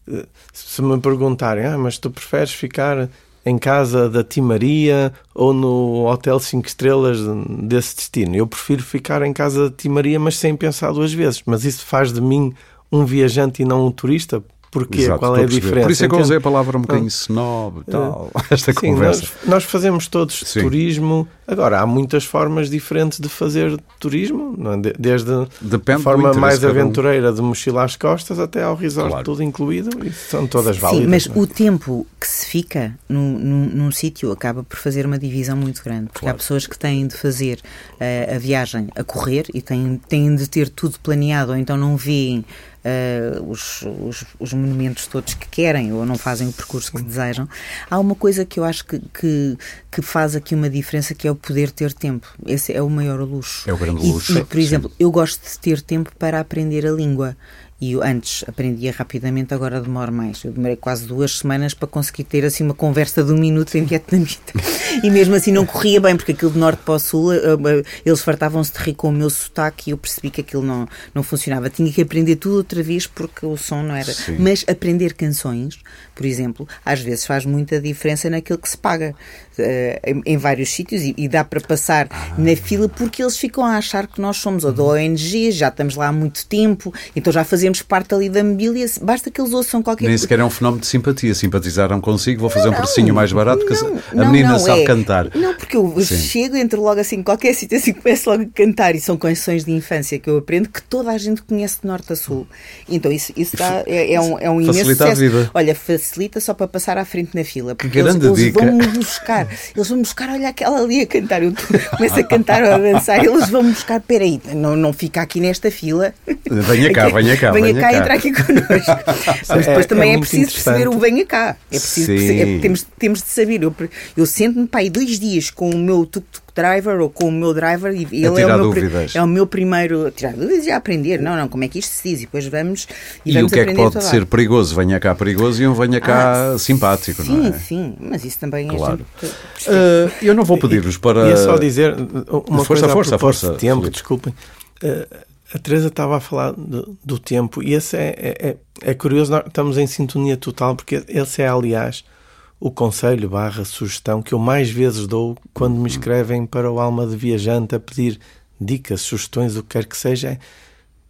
eh, se me perguntarem, ah, mas tu preferes ficar em casa da Timaria ou no hotel 5 estrelas desse destino? Eu prefiro ficar em casa da Timaria, mas sem pensar duas vezes. Mas isso faz de mim um viajante e não um turista? Porquê? Exato, Qual é a diferença? Por isso é que eu usei a palavra um bocadinho snob e tal, [LAUGHS] esta Sim, conversa. Nós, nós fazemos todos Sim. turismo. Agora, há muitas formas diferentes de fazer turismo, é? desde a forma mais aventureira um. de mochila às costas até ao resort claro. tudo incluído, e são todas válidas. Sim, mas é? o tempo que se fica num, num, num sítio acaba por fazer uma divisão muito grande, porque claro. há pessoas que têm de fazer uh, a viagem a correr e têm, têm de ter tudo planeado, ou então não veem uh, os, os, os, monumentos todos que querem ou não fazem o percurso que desejam. Há uma coisa que eu acho que, que, que, faz aqui uma diferença que é o poder ter tempo. Esse é o maior luxo. É o grande luxo. E, e por exemplo, eu gosto de ter tempo para aprender a língua. E eu antes aprendia rapidamente, agora demoro mais. Eu demorei quase duas semanas para conseguir ter assim uma conversa de um minuto em vietnamita. [LAUGHS] E mesmo assim não corria bem, porque aquilo de norte para o sul, eh, eh, eles fartavam-se de rir com o meu sotaque e eu percebi que aquilo não, não funcionava. Tinha que aprender tudo outra vez porque o som não era. Sim. Mas aprender canções, por exemplo, às vezes faz muita diferença naquilo que se paga uh, em, em, vários sítios e, e, dá para passar ah. na fila porque eles ficam a achar que nós somos ou da ONG, já estamos lá há muito tempo, então já fazemos parte ali da mobília, basta que eles ouçam qualquer coisa. Nem sequer é um fenómeno de simpatia, simpatizaram consigo, vou fazer não, um precinho mais barato que a menina não, sabe é. cantar. Não, porque eu Sim. chego, entro logo assim, qualquer [LAUGHS] sítio assim, começo logo a cantar e são canções de infância que eu aprendo que toda a gente conhece de norte a sul. Então isso, isso dá, é, é, um, é um imenso facilita. A vida. Olha, facilita só para passar à frente na fila, porque eles, eles vão-me buscar. Eles vão buscar, olha aquela ali a cantar. Eu [LAUGHS] começo a cantar ou a dançar, eles vão buscar, peraí, não, não fica aqui nesta fila. Venha cá, venha cá. Venha, venha cá, cá. entrar aqui connosco. [LAUGHS] Mas depois é, também é, é preciso perceber o venha cá. É preciso é, temos, temos de saber. Eu, eu sento-me aí dois dias com o meu tuk-tuk driver ou com o meu driver e ele é o, meu, é o meu primeiro. Tirar dúvidas e aprender. Não, não, como é que isto se diz? E depois vamos. E, e vamos o que é que pode ser perigoso? Venha cá perigoso e um venha cá ah, simpático, sim, não é? Sim, sim, mas isso também claro. é. Gente... Uh, eu não vou pedir-vos para. E é só dizer uma força, coisa força, a força, de tempo, Felipe. desculpem. Uh, A Teresa estava a falar do, do tempo e esse é, é, é, é curioso, nós estamos em sintonia total porque esse é, aliás, o conselho barra sugestão que eu mais vezes dou quando me escrevem para o Alma de Viajante a pedir dicas, sugestões, o que quer que seja, é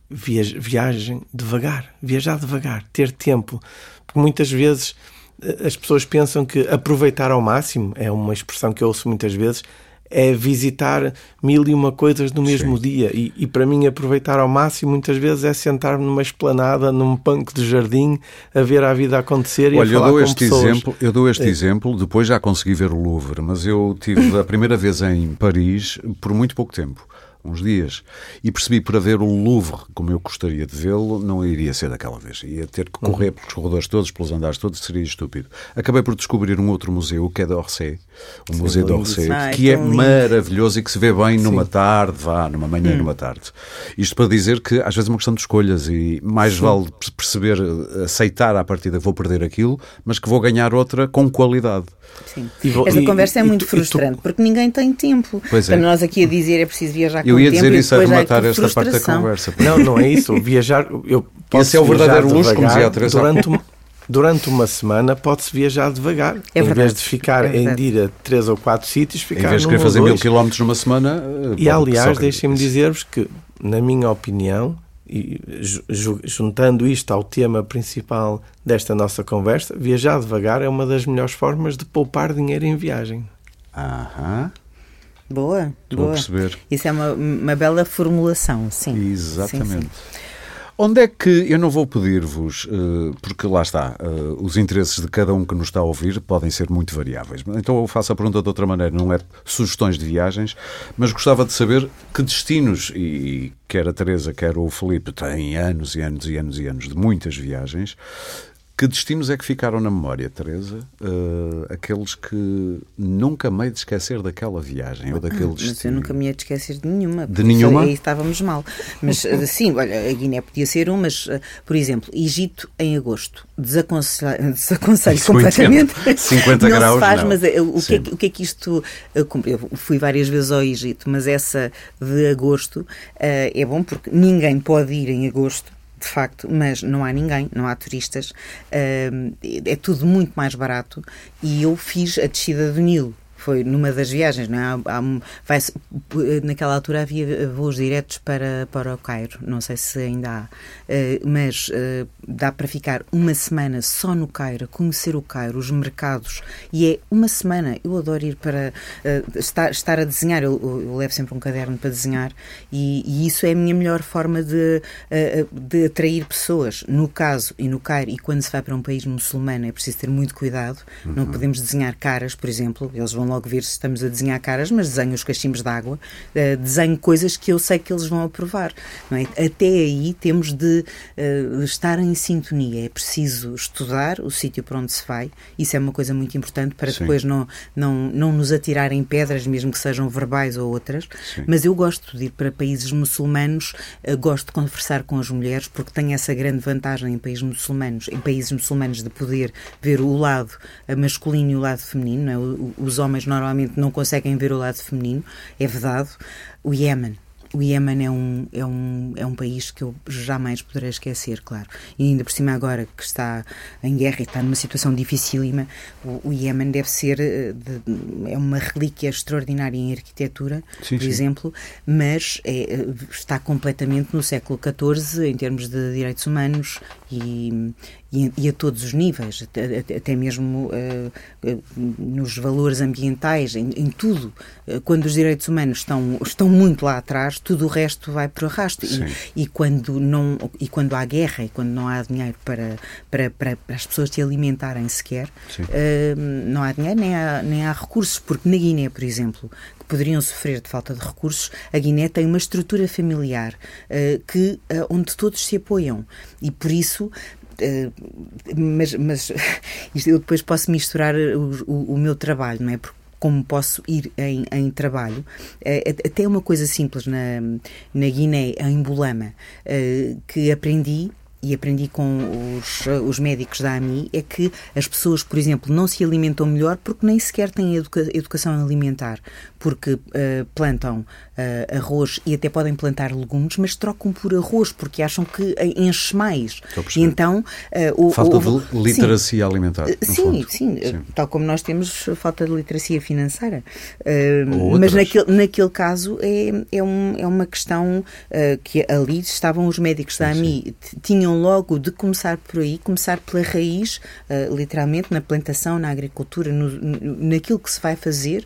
viagem devagar, viajar devagar, ter tempo. Porque muitas vezes eh, as pessoas pensam que aproveitar ao máximo, é uma expressão que eu ouço muitas vezes, é visitar mil e uma coisas no mesmo Sim. dia. E, e, para mim, aproveitar ao máximo, muitas vezes, é sentar-me numa esplanada, num banco de jardim, a ver a vida acontecer Olha, e a falar eu dou este pessoas. exemplo Eu dou este é. exemplo, depois já consegui ver o Louvre, mas eu tive a primeira vez em Paris por muito pouco tempo uns dias, e percebi para ver o Louvre como eu gostaria de vê-lo, não iria ser daquela vez. Ia ter que correr uhum. pelos corredores todos, pelos andares todos, seria estúpido. Acabei por descobrir um outro museu, que é d'Orsay, o Sim, Museu d'Orsay, ah, que é lindo. maravilhoso e que se vê bem Sim. numa tarde, vá, numa manhã, hum. numa tarde. Isto para dizer que às vezes é uma questão de escolhas e mais Sim. vale perceber, aceitar à partida que vou perder aquilo, mas que vou ganhar outra com qualidade. Sim. Vou, Esta e, conversa é muito tu, frustrante, tu... porque ninguém tem tempo. Pois é. Para nós aqui a dizer é preciso viajar com Eu ia tempo dizer isso a rematar esta parte da conversa. Não, não é isso. Viajar, eu posso Esse é o verdadeiro luxo, como dizia a Teresa. Durante uma, durante uma semana pode-se viajar devagar. É em vez de ficar é em ir a três ou quatro sítios, ficar Em vez de querer fazer mil quilómetros numa semana. E aliás, deixem-me dizer-vos que, na minha opinião, e juntando isto ao tema principal desta nossa conversa, viajar devagar é uma das melhores formas de poupar dinheiro em viagem. Aham. Boa, Estou boa. a perceber. Isso é uma, uma bela formulação, sim. Exatamente. Sim, sim. Onde é que eu não vou pedir-vos, eh, porque lá está, eh, os interesses de cada um que nos está a ouvir podem ser muito variáveis. Então eu faço a pergunta de outra maneira, não é sugestões de viagens, mas gostava de saber que destinos, e quer a Teresa, quer o Felipe, têm anos e anos e anos e anos de muitas viagens, que destinos é que ficaram na memória, Teresa? Uh, aqueles que nunca me hei de esquecer daquela viagem ou daquele ah, destino? Mas eu nunca me ia de esquecer de nenhuma. De nenhuma? Aí estávamos mal. Mas uh, sim, olha, a Guiné podia ser um, mas, uh, por exemplo, Egito em agosto. [LAUGHS] Desaconselho, desaconselho completamente. 50 não graus. Se faz, não. mas o que, é, o que é que isto. eu fui várias vezes ao Egito, mas essa de agosto é bom porque ninguém pode ir em agosto de facto, mas não há ninguém, não há turistas, é tudo muito mais barato. E eu fiz a descida do Nilo. Foi numa das viagens, não é? Há, há, vai, naquela altura havia voos diretos para, para o Cairo, não sei se ainda há, uh, mas uh, dá para ficar uma semana só no Cairo, conhecer o Cairo, os mercados, e é uma semana. Eu adoro ir para uh, estar, estar a desenhar, eu, eu, levo sempre um caderno para desenhar, e, e isso é a minha melhor forma de, de atrair pessoas. No caso, e no Cairo, e quando se vai para um país muçulmano, é preciso ter muito cuidado, uhum. não podemos desenhar caras, por exemplo, eles vão logo ver se estamos a desenhar caras, mas desenho os cachimbos de água, uh, desenho coisas que eu sei que eles vão aprovar. É? Até aí temos de uh, estar em sintonia. É preciso estudar o sítio para onde se vai. Isso é uma coisa muito importante para Sim. depois não, não, não nos atirarem pedras, mesmo que sejam verbais ou outras. Sim. Mas eu gosto de ir para países muçulmanos, uh, gosto de conversar com as mulheres, porque tenho essa grande vantagem em países muçulmanos, em países muçulmanos de poder ver o lado masculino e o lado feminino. É? Os homens normalmente não conseguem ver o lado feminino, é verdade. O Iémen, o Iémen é um, é, um, é um país que eu jamais poderei esquecer, claro. E ainda por cima, agora que está em guerra e está numa situação dificílima, o, o Iémen deve ser eh, de, é uma relíquia extraordinária em arquitetura, sim, por sim. exemplo, mas é, está completamente no século XIV em termos de direitos humanos e, e, e a todos os níveis, até, até mesmo uh, uh, nos valores ambientais, em, em tudo. Uh, quando os direitos humanos estão, estão muito lá atrás, tudo o resto vai por arrasto. E, e, quando não, e quando há guerra e quando não há dinheiro para, para, para, para as pessoas se alimentarem sequer, não há dinheiro nem há, nem há recursos, porque na Guiné, por exemplo, que poderiam sofrer de falta de recursos, a Guiné tem uma estrutura familiar que, onde todos se apoiam. E por isso eh, mas, mas [LAUGHS] eu depois posso misturar o, o, o meu trabalho, não é? Porque como posso ir em, em trabalho, eh, até uma coisa simples na, na Guiné, em Bulama, eh, que aprendi e aprendi com os, os médicos da AMI é que as pessoas, por exemplo, não se alimentam melhor porque nem sequer têm educa educação alimentar, porque uh, plantam uh, arroz e até podem plantar legumes, mas trocam por arroz porque acham que enche mais. E então, uh, o, falta o, de literacia sim, alimentar. Sim, sim, sim, tal como nós temos falta de literacia financeira. mas naquele, naquele caso é, é, um, é uma questão que ali estavam os médicos da AMI, tinham logo de começar por aí, começar pela raiz, literalmente, na plantação, na agricultura, no, naquilo que se vai fazer,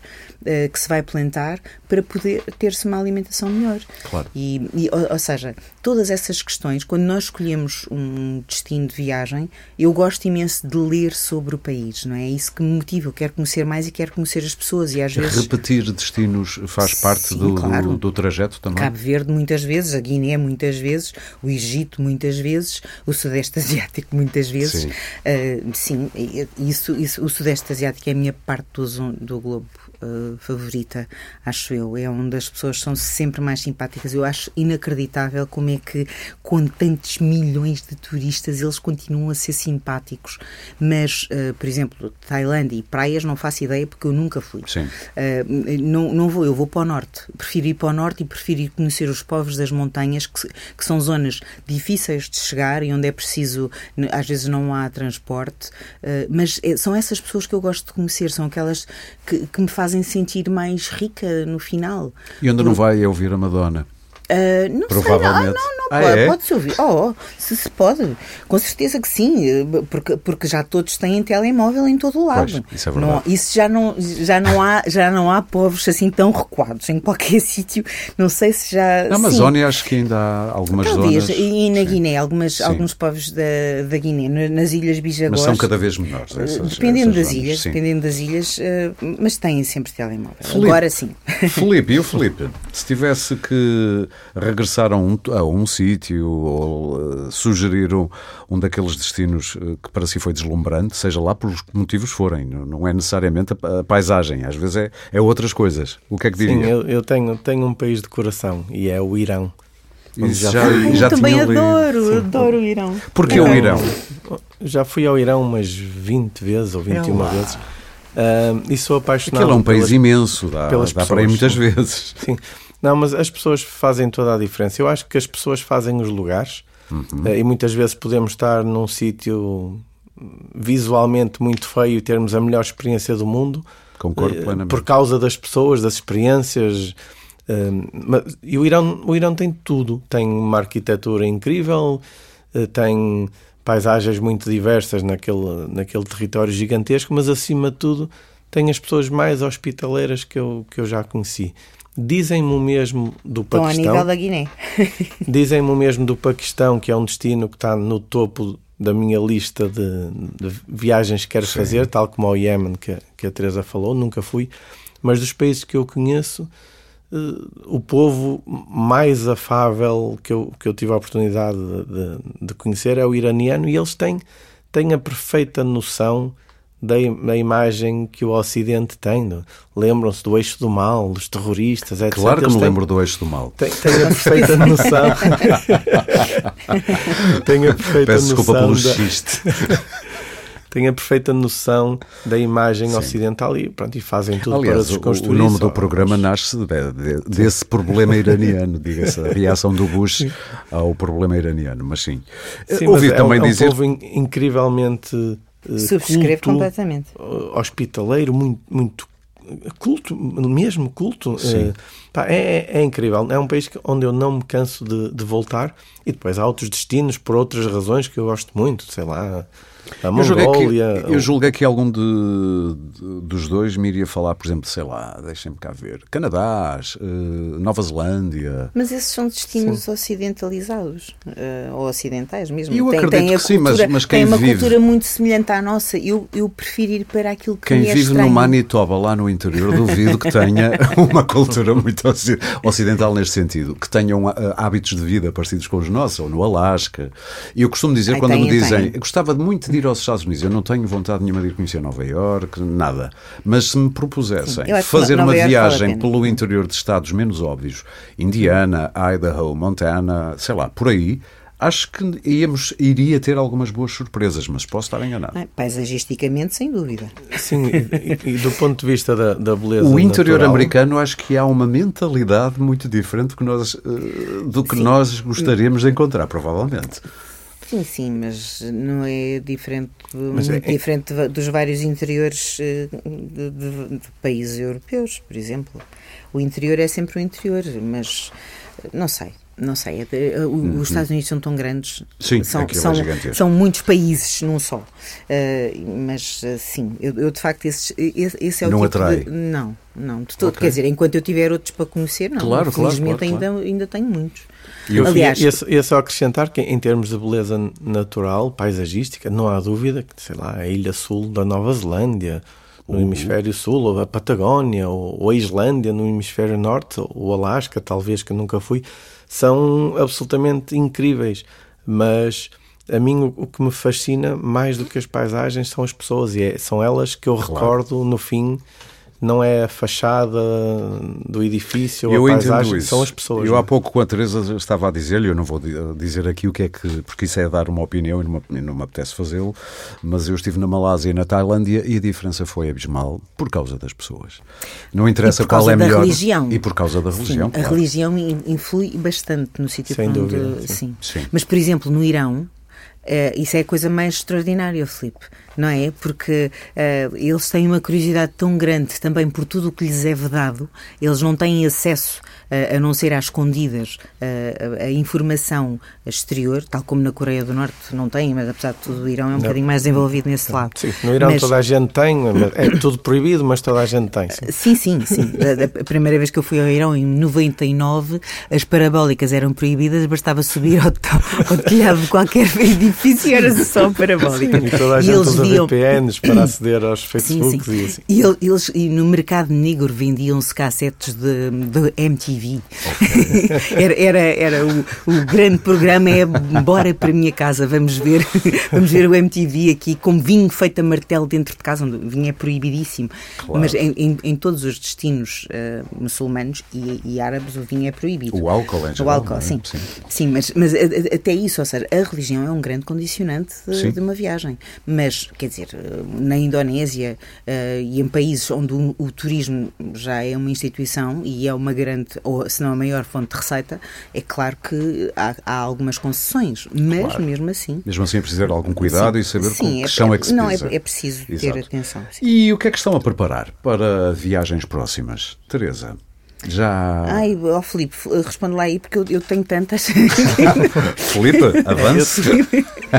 que se vai plantar, para poder ter-se uma alimentação melhor. Claro. E, e ou, ou, seja, todas essas questões, quando nós escolhemos um destino de viagem, eu gosto imenso de ler sobre o país, não é? É isso que me motiva. Eu quero conhecer mais e quero conhecer as pessoas. E às vezes. Repetir destinos faz parte Sim, do, claro. do, do, trajeto também? Cabo Verde, muitas vezes, a Guiné, muitas vezes, o Egito, muitas vezes, o Sudeste Asiático, muitas vezes. Sim, uh, sim isso, isso, o Sudeste Asiático é a minha parte do, do globo uh, favorita, acho eu. É onde as pessoas são sempre mais simpáticas. Eu acho inacreditável como é que, com tantos milhões de turistas, eles continuam a ser simpáticos. Mas, uh, por exemplo, Tailândia e praias, não faço ideia porque eu nunca fui. Sim. Uh, não, não vou, eu vou para o norte. Prefiro ir para o norte e prefiro ir conhecer os povos das montanhas, que, que são zonas difíceis de chegar e onde é preciso, às vezes não há transporte, mas é, são essas pessoas que eu gosto de conhecer, são aquelas que, que me fazem fazem sentir mais rica no final. E onde não vai é ouvir a Madonna? Uh, não Provavelmente. sei, não, não, não ah, pode, é? pode-se ouvir. Oh, se se pode, com certeza que sim, porque, porque já todos têm telemóvel em todo o lado. Pois, isso é verdade. Não, isso já não, já, não há, já não há povos assim tão recuados em qualquer [LAUGHS] sítio. Não sei se já. Na Amazónia sim. acho que ainda há algumas Talvez. zonas. E na sim. Guiné, algumas, alguns povos da, da Guiné, nas Ilhas Bijagós. Mas são cada vez menores. Essas, dependendo essas das zonas, ilhas, dependendo das ilhas, mas têm sempre telemóvel. Felipe, Agora sim. Felipe, e o [LAUGHS] Felipe? Se tivesse que regressar a um, a um sítio ou uh, sugerir um, um daqueles destinos uh, que para si foi deslumbrante, seja lá pelos motivos forem, não é necessariamente a, a paisagem, às vezes é, é outras coisas. O que é que diria? Sim, eu, eu tenho, tenho um país de coração e é o Irão. Já, já, Ai, já eu também adoro, Sim. adoro o Irão. Porquê o Irão? Já fui ao Irão umas 20 vezes ou 21 é vezes. Uh, e sou apaixonado. Aquilo é um país pelas, imenso, dá, pelas dá pessoas, para ir muitas vezes. Sim. Não, mas as pessoas fazem toda a diferença. Eu acho que as pessoas fazem os lugares uhum. e muitas vezes podemos estar num sítio visualmente muito feio e termos a melhor experiência do mundo. Concordo plenamente. Por causa das pessoas, das experiências. E o Irão, o Irão tem tudo. Tem uma arquitetura incrível, tem paisagens muito diversas naquele, naquele território gigantesco, mas acima de tudo tem as pessoas mais hospitaleiras que eu, que eu já conheci. Dizem-me o mesmo do Paquistão. Estão a nível da Guiné. [LAUGHS] [LAUGHS] Dizem-me o mesmo do Paquistão, que é um destino que está no topo da minha lista de, de viagens que quero Sim. fazer, tal como ao Iémen, que, que a Teresa falou, nunca fui. Mas dos países que eu conheço, uh, o povo mais afável que eu, que eu tive a oportunidade de, de, de conhecer é o iraniano e eles têm, têm a perfeita noção da, da imagem que o Ocidente tem. Lembram-se do eixo do mal, dos terroristas, etc. Claro que me lembro do eixo do mal. Tem, tem a perfeita [LAUGHS] noção. tem a perfeita Peço noção. desculpa pelo da... xiste. [LAUGHS] tem a perfeita noção da imagem Sim. ocidental e, pronto, e fazem tudo Aliás, para desconstruir o nome do programa nasce de, de, desse problema iraniano, diga-se, a reação do Bush ao problema iraniano, mas sim. sim Ouvi mas também é um, dizer... é um povo incrivelmente Subscrevo culto, completamente. Hospitaleiro, muito, muito culto, mesmo culto. Sim. Uh, pá, é, é, incrível. É um país onde eu não me canso de, de, voltar. E depois há outros destinos por outras razões que eu gosto muito, sei lá. A Mongólia. Eu julguei que, que algum de, de, dos dois me iria falar, por exemplo, sei lá, deixem-me cá ver, Canadá, uh, Nova Zelândia. Mas esses são destinos sim. ocidentalizados, uh, ou ocidentais mesmo. Eu tem, acredito tem que cultura, sim, mas, mas quem tem uma vive... cultura muito semelhante à nossa. Eu, eu prefiro ir para aquilo que quem me é vive estranho. no Manitoba, lá no interior, duvido que tenha [LAUGHS] uma cultura muito ocidental neste sentido, que tenham uh, hábitos de vida parecidos com os nossos, ou no Alasca. E eu costumo dizer, Ai, quando tem, me dizem, gostava muito de ir aos Estados Unidos, eu não tenho vontade nenhuma de ir conhecer Nova Iorque, nada. Mas se me propusessem fazer uma viagem vale pelo interior de estados menos óbvios, Indiana, Idaho, Montana, sei lá, por aí, acho que íamos, iria ter algumas boas surpresas, mas posso estar enganado. Ah, paisagisticamente, sem dúvida. Sim, e, e, do ponto de vista da, da beleza. O interior natural, americano acho que há uma mentalidade muito diferente do que nós, uh, do que nós gostaríamos de encontrar, provavelmente. Sim, sim, mas não é diferente, mas muito é, é... diferente dos vários interiores eh, de, de, de, países europeus, por exemplo. O interior é sempre o interior, mas não sei. Não sei, é eh, os uhum. Estados Unidos são tão grandes, sim, são, é são, são muitos países num só. Uh, mas sim, eu, eu, de facto esse, esse é o não tipo atrai. de. Não, não, de todo. Okay. Quer dizer, enquanto eu tiver outros para conhecer, não. Claro, Felizmente claro, claro, ainda, ainda tenho muitos. E eu, Aliás, ia, ia só acrescentar que em termos de beleza natural, paisagística, não há dúvida que, sei lá, a ilha sul da Nova Zelândia, no hemisfério sul, ou a Patagónia, ou, a Islândia no hemisfério norte, ou o Alasca, talvez que eu nunca fui, são absolutamente incríveis. Mas a mim o, que me fascina mais do que as paisagens são as pessoas, e é, são elas que eu claro. recordo no fim não é a fachada do edifício ou a paisagem, são as pessoas. Eu há é? pouco com a Teresa estava a dizer-lhe, eu não vou dizer aqui o que é que, porque isso é dar uma opinião e não, me, não me apetece fazê-lo, mas eu estive na Malásia e na Tailândia e a diferença foi abismal por causa das pessoas. Não interessa qual é melhor. Religião. E por causa da religião. Sim, a religião influi bastante no sítio Sem onde. Dúvida, sim. Sim. sim. Mas, por exemplo, no Irão, Uh, isso é a coisa mais extraordinária, Filipe, não é? Porque uh, eles têm uma curiosidade tão grande também por tudo o que lhes é vedado, eles não têm acesso a não ser às escondidas, a, a, informação exterior, tal como na Coreia do Norte não tem, mas apesar de tudo o Irão é um não. bocadinho mais desenvolvido nesse lado. Sim, no Irão mas, toda a gente tem, é tudo proibido, mas toda a gente tem. Sim, sim, sim. sim. A, a, primeira vez que eu fui ao Irão, em 99, as parabólicas eram proibidas, bastava subir ao, ao telhado de qualquer [LAUGHS] edifício e era só parabólica. Sim, e toda a gente usa viam... VPNs para aceder aos Facebooks sim, sim. e assim. E eles, e no mercado negro vendiam-se cassetes de, de MTV Okay. era era, era o, o, grande programa é bora para a minha casa, vamos ver, vamos ver o MTV aqui com vinho feito a martelo dentro de casa, onde o vinho é proibidíssimo. Claro. Mas em, em, em, todos os destinos uh, muçulmanos e, e, árabes o vinho é proibido. O álcool é O álcool, é? sim. Sim, sim mas, mas até isso, ou seja, a religião é um grande condicionante de, de uma viagem. Mas, quer dizer, na Indonésia uh, e em países onde o, o turismo já é uma instituição e é uma grande, ou se não a maior fonte de receita, é claro que há, há algumas concessões, mas claro. mesmo assim. Mesmo assim é preciso ter algum cuidado sim, e saber sim, com que é, chão é que se Não, é, é preciso Exato. ter atenção. Sim. E o que é que estão a preparar para viagens próximas? Teresa? Já. Ai, ó oh, Filipe, responde lá aí porque eu, eu tenho tantas. [LAUGHS] Filipe, avance.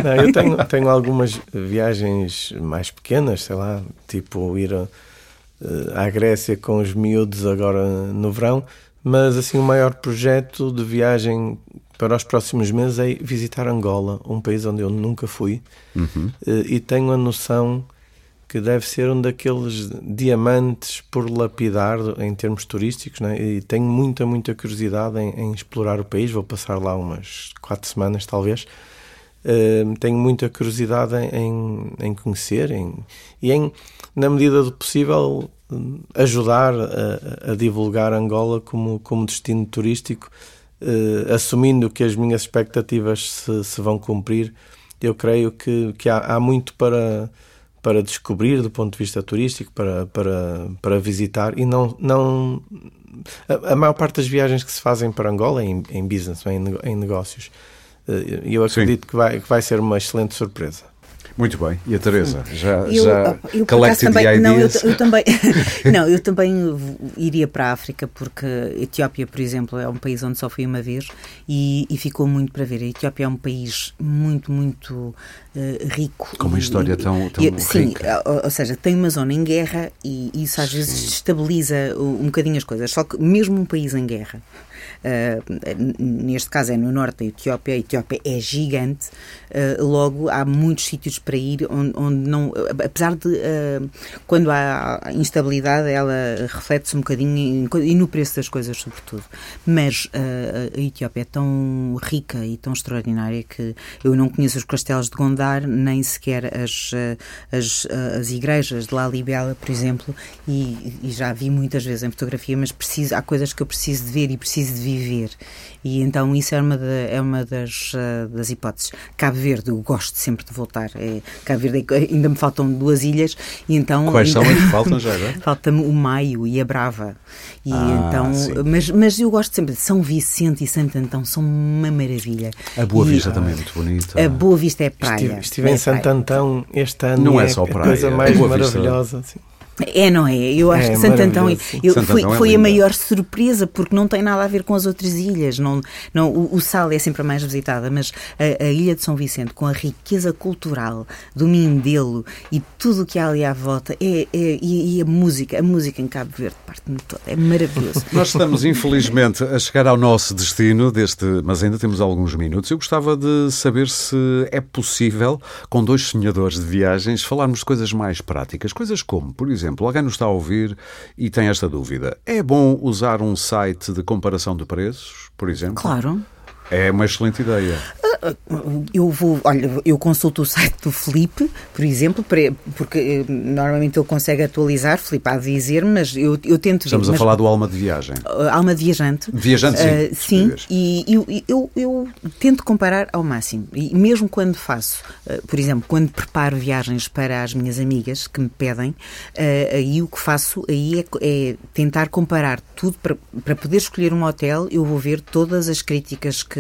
Não, eu tenho, tenho algumas viagens mais pequenas, sei lá, tipo ir a, eh, à Grécia com os miúdos agora no verão, mas assim o maior projeto de viagem para os próximos meses é visitar Angola, um país onde eu nunca fui uhum. Eh, e tenho a noção que deve ser um daqueles diamantes por lapidar em termos turísticos, né? e tenho muita, muita curiosidade em, em, explorar o país. Vou passar lá umas quatro semanas, talvez. Uh, tenho muita curiosidade em, em conhecer em, e em, na medida do possível, ajudar a, a, divulgar Angola como, como destino turístico, eh, assumindo que as minhas expectativas se, se vão cumprir. Eu creio que, que há, há, muito para, para descobrir do ponto de vista turístico, para, para, para visitar e não. não a, a maior parte das viagens que se fazem para Angola é em, em business, é em, em negócios. Eh, eu acredito que vai, que vai ser uma excelente surpresa. Muito bem. E a Teresa? Já, eu, já eu, collected também, the não, eu, eu, também [LAUGHS] Não, eu também iria para a África porque a Etiópia, por exemplo, é um país onde só fui uma vez e, e ficou muito para ver. A Etiópia é um país muito, muito uh, rico. Com uma história tão, tão e, Sim, rica. Ou, ou, seja, tem uma zona em guerra e isso às sim. vezes destabiliza um bocadinho as coisas. Só que mesmo um país em guerra uh, neste caso é no norte da Etiópia, a Etiópia é gigante, uh, logo há muitos sítios para ir onde, onde não, apesar de uh, quando há instabilidade ela reflete-se um bocadinho e no preço das coisas sobretudo, mas a Etiópia é tão rica e tão extraordinária que eu não conheço os castelos de Gondar, nem sequer as, as, as igrejas de Lalibela, por exemplo, e, e já vi muitas vezes em fotografia, mas preciso, há coisas que eu preciso de ver e preciso de viver. E então isso é uma, de, é uma das, uh, das hipóteses. Cabo Verde, eu gosto sempre de voltar. É, Cabo Verde é ainda me faltam duas ilhas e então. Quais ainda, são as que [LAUGHS] faltam já? Falta-me o Maio e a Brava. E ah, então, mas, mas eu gosto sempre de São Vicente e Santo Antão, são uma maravilha. A Boa Vista e, também é muito bonita. A Boa Vista é praia. Estive, estive é em Santo Antão este ano. Não é, é só praia. A coisa mais maravilhosa. Assim. É, não é? Eu acho é, que Santo Antão, eu, Santo foi, Antão é foi a maior surpresa, porque não tem nada a ver com as outras ilhas. Não, não, o, o Sal é sempre a mais visitada, mas a, a, Ilha de São Vicente, com a riqueza cultural do Mindelo e tudo o que há ali à volta, é, é e, e, a música, a música em Cabo Verde parte-me toda, é maravilhoso. [LAUGHS] Nós estamos, infelizmente, a chegar ao nosso destino, deste, mas ainda temos alguns minutos. Eu gostava de saber se é possível, com dois sonhadores de viagens, falarmos de coisas mais práticas, coisas como, por exemplo, exemplo, alguém nos está a ouvir e tem esta dúvida. É bom usar um site de comparação de preços, por exemplo? Claro. É uma excelente ideia. Eu vou, olha, eu consulto o site do Felipe, por exemplo, porque eh, normalmente ele consegue atualizar, Felipe há de dizer, mas eu, eu tento Estamos ver, a falar do Alma de Viagem. Uh, alma de Viajante. Viajante, sim. Uh, sim, e eu, eu, eu, tento comparar ao máximo. E mesmo quando faço, uh, por exemplo, quando preparo viagens para as minhas amigas que me pedem, uh, aí o que faço aí é, é tentar comparar tudo para, para poder escolher um hotel. Eu vou ver todas as críticas que,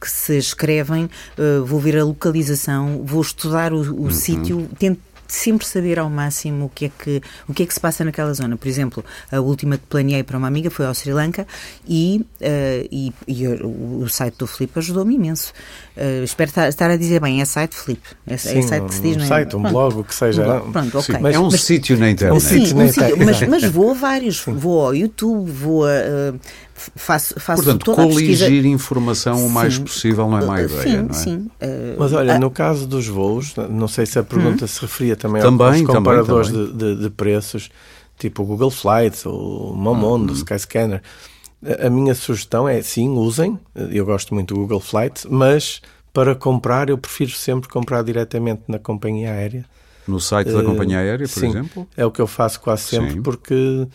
que se escrevem, uh, vou ver a localização, vou estudar o, o uhum. sítio, tento sempre saber ao máximo o que, é que, o que é que se passa naquela zona. Por exemplo, a última que planeei para uma amiga foi ao Sri Lanka e, uh, e, e o, o, site do Filipe ajudou-me imenso. Uh, espero estar a dizer bem, é site Filipe. É, Sim, é site que se diz, um não é? site, um blog, o que seja. Um Pronto, ok. Mas, é um mas, sítio na internet. Um sítio na internet. Mas, mas vou a vários. Sim. Vou ao YouTube, vou a. Uh, faço, faço Portanto, toda coligir pesquisa... informação o mais possível não é má ideia, sim, não é? Sim, uh, Mas olha, uh, no caso dos voos, não sei se a pergunta hum. se referia também, também aos comparadores também, também. De, de, de, preços, tipo o Google Flights, o Momondo, o Skyscanner. A minha sugestão é, sim, usem, eu gosto muito do Google Flights, mas para comprar eu prefiro sempre comprar diretamente na companhia aérea. No site da uh, companhia aérea, por sim, exemplo? É o que eu faço quase sempre, sim. porque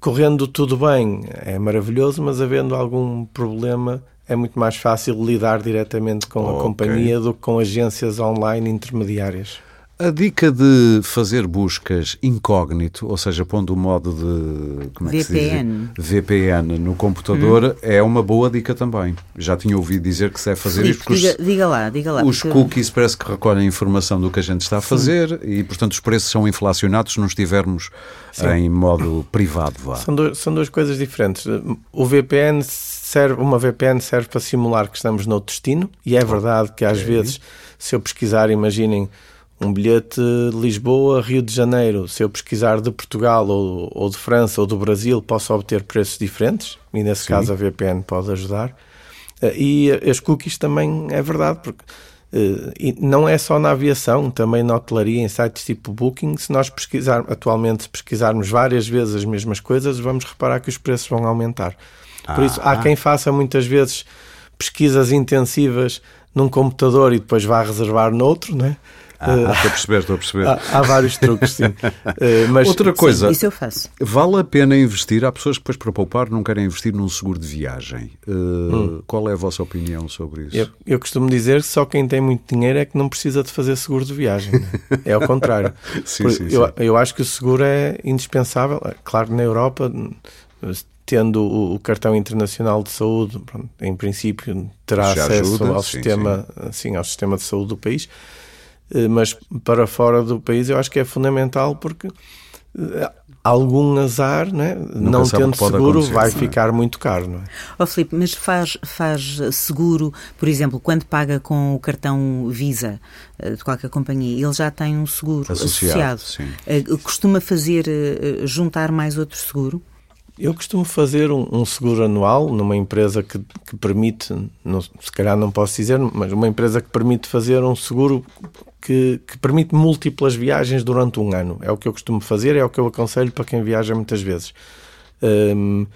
correndo tudo bem é maravilhoso, mas havendo algum problema é muito mais fácil lidar diretamente com okay. a companhia do que com agências online intermediárias. A dica de fazer buscas incógnito, ou seja, pondo o modo de como é VPN. VPN no computador, hum. é uma boa dica também. Já tinha ouvido dizer que se deve fazer Filipe, isto porque diga, os, diga lá, diga lá. Os porque... cookies parece que recolhem informação do que a gente está a fazer Sim. e, portanto, os preços são inflacionados se não estivermos Sim. em modo privado. Vá. São, dois, são duas coisas diferentes. O VPN serve, uma VPN serve para simular que estamos no destino e é verdade que às okay. vezes, se eu pesquisar, imaginem um bilhete de Lisboa, Rio de Janeiro, se eu pesquisar de Portugal ou, ou de França ou do Brasil, posso obter preços diferentes e nesse Sim. caso a VPN pode ajudar. Eh, e as cookies também é verdade, porque eh, e não é só na aviação, também na hotelaria, em sites tipo Booking. Se nós pesquisar, atualmente pesquisarmos várias vezes as mesmas coisas, vamos reparar que os preços vão aumentar. Por ah, isso, há quem faça muitas vezes pesquisas intensivas num computador e depois vá reservar noutro, não é? Ah, uh, estou a perceber, estou a perceber. [LAUGHS] Há, há vários truques, sim. Uh, [LAUGHS] mas, Outra coisa, sim, isso eu faço. Vale a pena investir? Há pessoas que depois para poupar não querem investir num seguro de viagem. Uh, hum. Qual é a vossa opinião sobre isso? Eu, eu, costumo dizer que só quem tem muito dinheiro é que não precisa de fazer seguro de viagem. Né? É ao contrário. [LAUGHS] sim, sim, eu, sim. eu acho que o seguro é indispensável. Claro, na Europa tendo o, cartão internacional de saúde, pronto, em princípio terá Já acesso ajuda, ao sim, sistema, sim. Assim, ao sistema de saúde do país. Eh, mas para fora do país eu acho que é fundamental porque eh, algum azar, né? não tendo seguro, vai é? ficar muito caro. Não é? Oh, Filipe, mas faz, faz seguro, por exemplo, quando paga com o cartão Visa eh, de qualquer companhia, ele já tem um seguro associado. associado. Costuma fazer juntar mais outro seguro? Eu costumo fazer um, um, seguro anual numa empresa que, que permite, não, se calhar não posso dizer, mas uma empresa que permite fazer um seguro que, que, permite múltiplas viagens durante um ano. É o que eu costumo fazer, é o que eu aconselho para quem viaja muitas vezes. Um,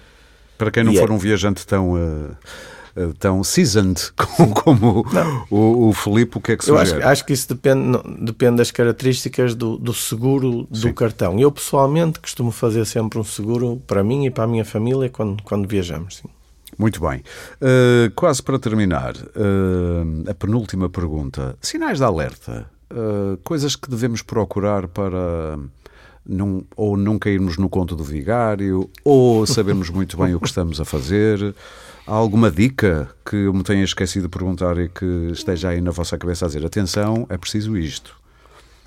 para quem não for é... um viajante tão. Uh tão seasoned [LAUGHS] como, como o, o Filipe, o que é que sugere? Eu acho, acho que isso depende, depende das características do, do seguro do Sim. cartão. Eu, pessoalmente, costumo fazer sempre um seguro para mim e para a minha família quando, quando viajamos. Sim. Muito bem. Uh, quase para terminar, uh, a penúltima pergunta. Sinais de alerta. Uh, coisas que devemos procurar para não, ou não cairmos no conto do vigário, ou sabermos muito bem o que estamos a fazer. Há alguma dica que eu me tenha esquecido de perguntar e que esteja aí na vossa cabeça a dizer atenção, é preciso isto?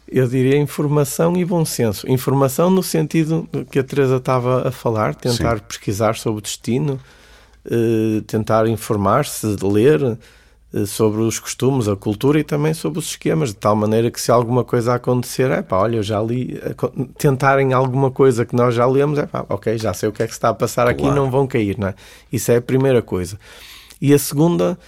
Eu diria informação e bom senso. Informação no sentido que a Teresa estava a falar, tentar Sim. pesquisar sobre o destino, eh, tentar informar-se, ler, eh, sobre os costumes, a cultura e também sobre os esquemas, de tal maneira que se alguma coisa acontecer, é pá, olha, eu já li, eh, tentarem alguma coisa que nós já lemos, é pá, ok, já sei o que é que se está a passar claro. aqui, não vão cair, não é? Isso é a primeira coisa. E a segunda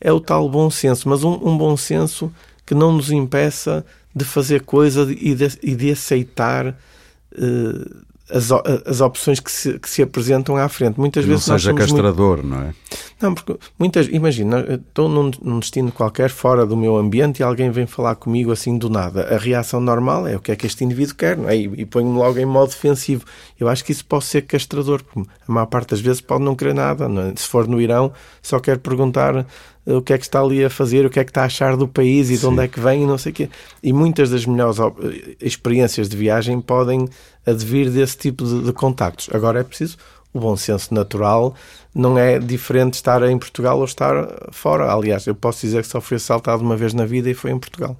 é o tal bom senso, mas um, um bom senso que não nos impeça de fazer coisa e de, e de aceitar uh, as, as opções que se, que se apresentam à frente. Muitas que vezes não seja castrador, muito... não é? Não, porque muitas, imagina, estou num, num, destino qualquer fora do meu ambiente e alguém vem falar comigo assim do nada. A reação normal é o que é que este indivíduo quer, não é? E, e ponho-me logo em modo defensivo. Eu acho que isso pode ser castrador, porque a maior parte das vezes pode não querer nada. É? Se for no Irão, só quer perguntar eh, o que é que está ali a fazer, o que é que está a achar do país e Sim. de onde é que vem e não sei o quê. E muitas das melhores eh, experiências de viagem podem advir desse tipo de, de contactos. Agora é preciso o bom senso natural não é diferente estar em Portugal ou estar fora. Aliás, eu posso dizer que só fui assaltado uma vez na vida e foi em Portugal.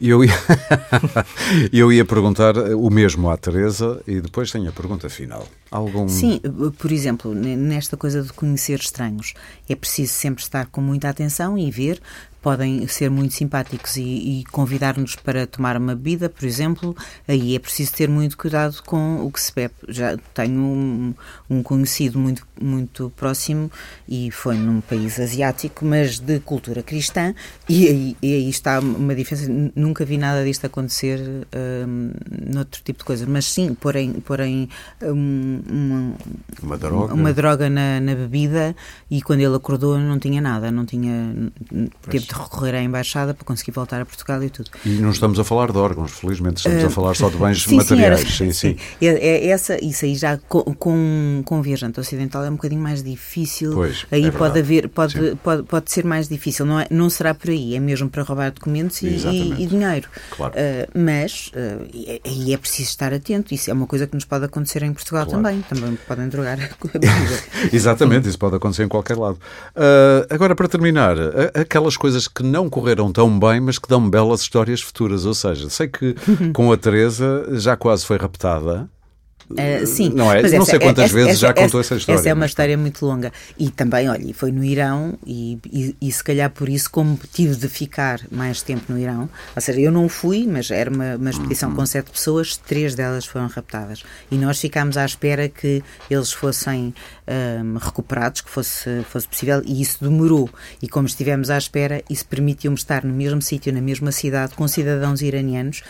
Eu ia, [LAUGHS] eu ia perguntar o mesmo à Teresa e depois tenho a pergunta final. Algum... Sim, por exemplo, nesta coisa de conhecer estranhos, é preciso sempre estar com muita atenção e ver podem ser muito simpáticos e, e convidar-nos para tomar uma bebida, por exemplo, aí é preciso ter muito cuidado com o que se bebe. Já tenho um, um conhecido muito, muito próximo e foi num país asiático, mas de cultura cristã, e aí, e aí está uma diferença. Nunca vi nada disto acontecer um, noutro tipo de coisa, mas sim, porém, porém um, uma, uma droga, uma droga na, na, bebida e quando ele acordou não tinha nada, não tinha. Teve de recorrer à embaixada para conseguir voltar a Portugal e tudo. E não estamos a falar de órgãos, felizmente, estamos uh, a falar só de bens sim, materiais. Sim, [LAUGHS] sim, sim. É, é, essa, isso aí já com, com, com viajante ocidental é um bocadinho mais difícil. Pois, aí é pode haver, pode, pode, pode ser mais difícil. Não, é, não será por aí, é mesmo para roubar documentos e, e, e dinheiro. Claro. Uh, mas uh, aí é preciso estar atento. Isso é uma coisa que nos pode acontecer em Portugal claro. também. Também podem drogar [LAUGHS] a bebida. [LAUGHS] Exatamente, isso pode acontecer em qualquer lado. Uh, agora, para terminar, aquelas coisas que não correram tão bem, mas que dão belas histórias futuras. Ou seja, sei que [LAUGHS] com a Teresa já quase foi raptada Uh, sim, não é? Não essa, sei quantas essa, vezes essa, já contou essa história. Essa é uma história muito longa. E também, olha, foi no Irão e, e, e, se calhar por isso, como tive de ficar mais tempo no Irão, ou seja, eu não fui, mas era uma, uma expedição uhum. com sete pessoas, três delas foram raptadas. E nós ficámos à espera que eles fossem um, recuperados, que fosse, fosse possível, e isso demorou. E como estivemos à espera, isso permitiu-me estar no mesmo sítio, na mesma cidade, com cidadãos iranianos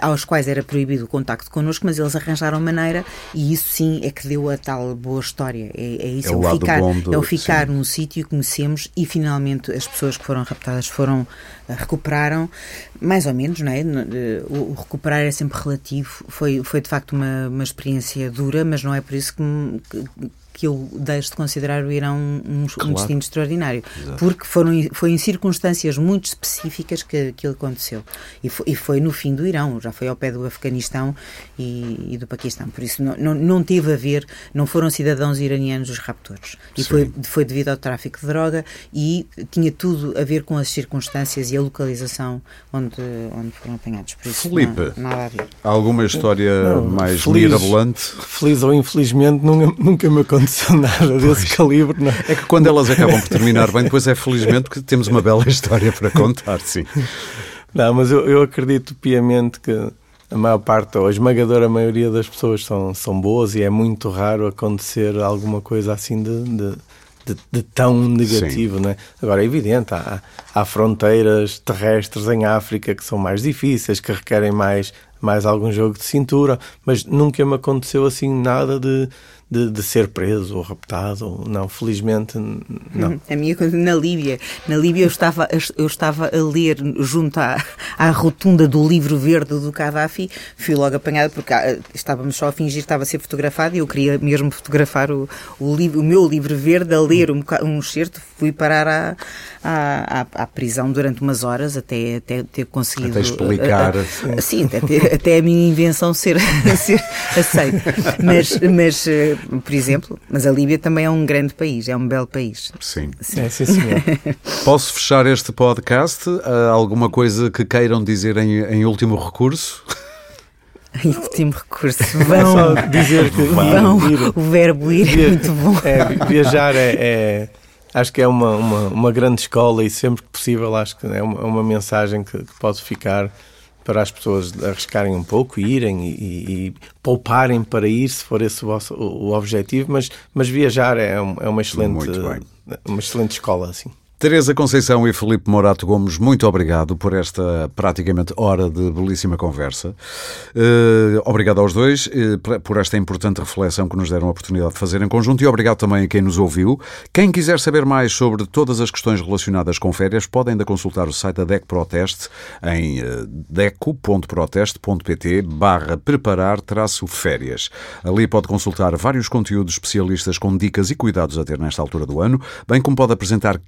aos quais era proibido o contacto connosco, mas eles arranjaram maneira e isso sim é que deu a tal boa história. É, é isso, é, é o ficar, do, é o ficar sim. num sítio que conhecemos e finalmente as pessoas que foram raptadas foram eh, recuperaram, mais ou menos, não é? Eh, o, recuperar é sempre relativo. Foi, foi de facto uma, uma experiência dura, mas não é por isso que, que que eu deixo de considerar o Irão um, claro. um destino extraordinário. Exato. Porque foram, foi em circunstâncias muito específicas que aquilo aconteceu. E foi, e foi, no fim do Irão, já foi ao pé do Afeganistão e, e do Paquistão. Por isso não, não, não, teve a ver, não foram cidadãos iranianos os raptores. E foi, foi devido ao tráfico de droga e tinha tudo a ver com as circunstâncias e a localização onde, onde foram apanhados. Por isso, Felipe, não, nada a ver. Alguma história não, mais feliz, mirabolante? Feliz ou infelizmente nunca, nunca me aconteceu aconteceu nada desse pois. calibre. Não. É? é que quando elas acabam por terminar bem, depois é felizmente que temos uma bela história para contar, sim. Não, mas eu, eu acredito piamente que a maior parte, ou a esmagadora maioria das pessoas são, são boas e é muito raro acontecer alguma coisa assim de, de, de, de tão negativo. Né? Agora, é evidente, há, há fronteiras terrestres em África que são mais difíceis, que requerem mais, mais algum jogo de cintura, mas nunca me aconteceu assim nada de, de, de, ser preso ou raptado. Não, felizmente, não. [LAUGHS] A minha coisa na Líbia. Na Líbia eu estava, eu estava a ler junto à, à rotunda do livro verde do Gaddafi. Fui logo apanhada porque ah, estávamos só a fingir que estava a ser fotografado e eu queria mesmo fotografar o, o, livro, o meu livro verde, a ler um, um excerto. Fui parar à, à, à, prisão durante umas horas até, até ter conseguido. Até explicar. A, a, sim, até, até a minha invenção ser, [LAUGHS] ser aceita. Mas, mas eh, por exemplo, mas a Líbia também é um grande país, é um belo país. Sim. sim. É, sim, senhor. [LAUGHS] Posso fechar este podcast? Há alguma coisa que queiram dizer em, em último recurso? [LAUGHS] Em último recurso. [LAUGHS] Vão. Só dizer que vão. Ir, o verbo ir é muito bom. É, viajar é, é, acho que é uma, uma, uma, grande escola e sempre que possível acho que é uma, é uma mensagem que, que pode ficar para as pessoas arriscarem um pouco, irem e, e, e, pouparem para ir, se for esse o, vosso, o, o objetivo, mas, mas viajar é, um, é uma, excelente, uma excelente escola, assim. Teresa Conceição e Felipe Morato Gomes, muito obrigado por esta praticamente hora de belíssima conversa. Uh, obrigado aos dois uh, por esta importante reflexão que nos deram a oportunidade de fazer em conjunto e obrigado também a quem nos ouviu. Quem quiser saber mais sobre todas as questões relacionadas com férias, pode ainda consultar o site da DEC Proteste em uh, deco.proteste.pt barra preparar traço férias. Ali pode consultar vários conteúdos especialistas com dicas e cuidados a ter nesta altura do ano, bem como pode apresentar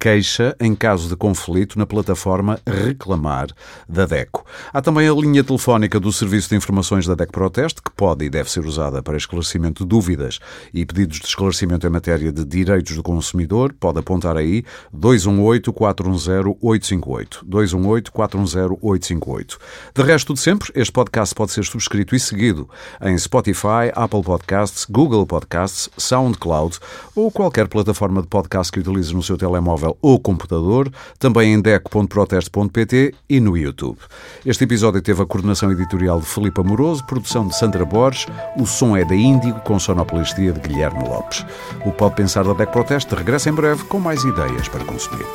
em caso de conflito na plataforma Reclamar da DECO. Há também a linha telefónica do Serviço de Informações da DECO Proteste, que pode e deve ser usada para esclarecimento de dúvidas e pedidos de esclarecimento em matéria de direitos do consumidor. Pode apontar aí 218-410-858. 218-410-858. De resto de sempre, este podcast pode ser subscrito e seguido em Spotify, Apple Podcasts, Google Podcasts, SoundCloud ou qualquer plataforma de podcast que utilize no seu telemóvel ou com computador, também em deco.proteste.pt e no YouTube. Este episódio teve a coordenação editorial de Filipe Amoroso, produção de Sandra Borges, o som é da Índigo, com sonoplastia de Guilherme Lopes. O Pode Pensar da Deco Proteste regressa em breve com mais ideias para consumir.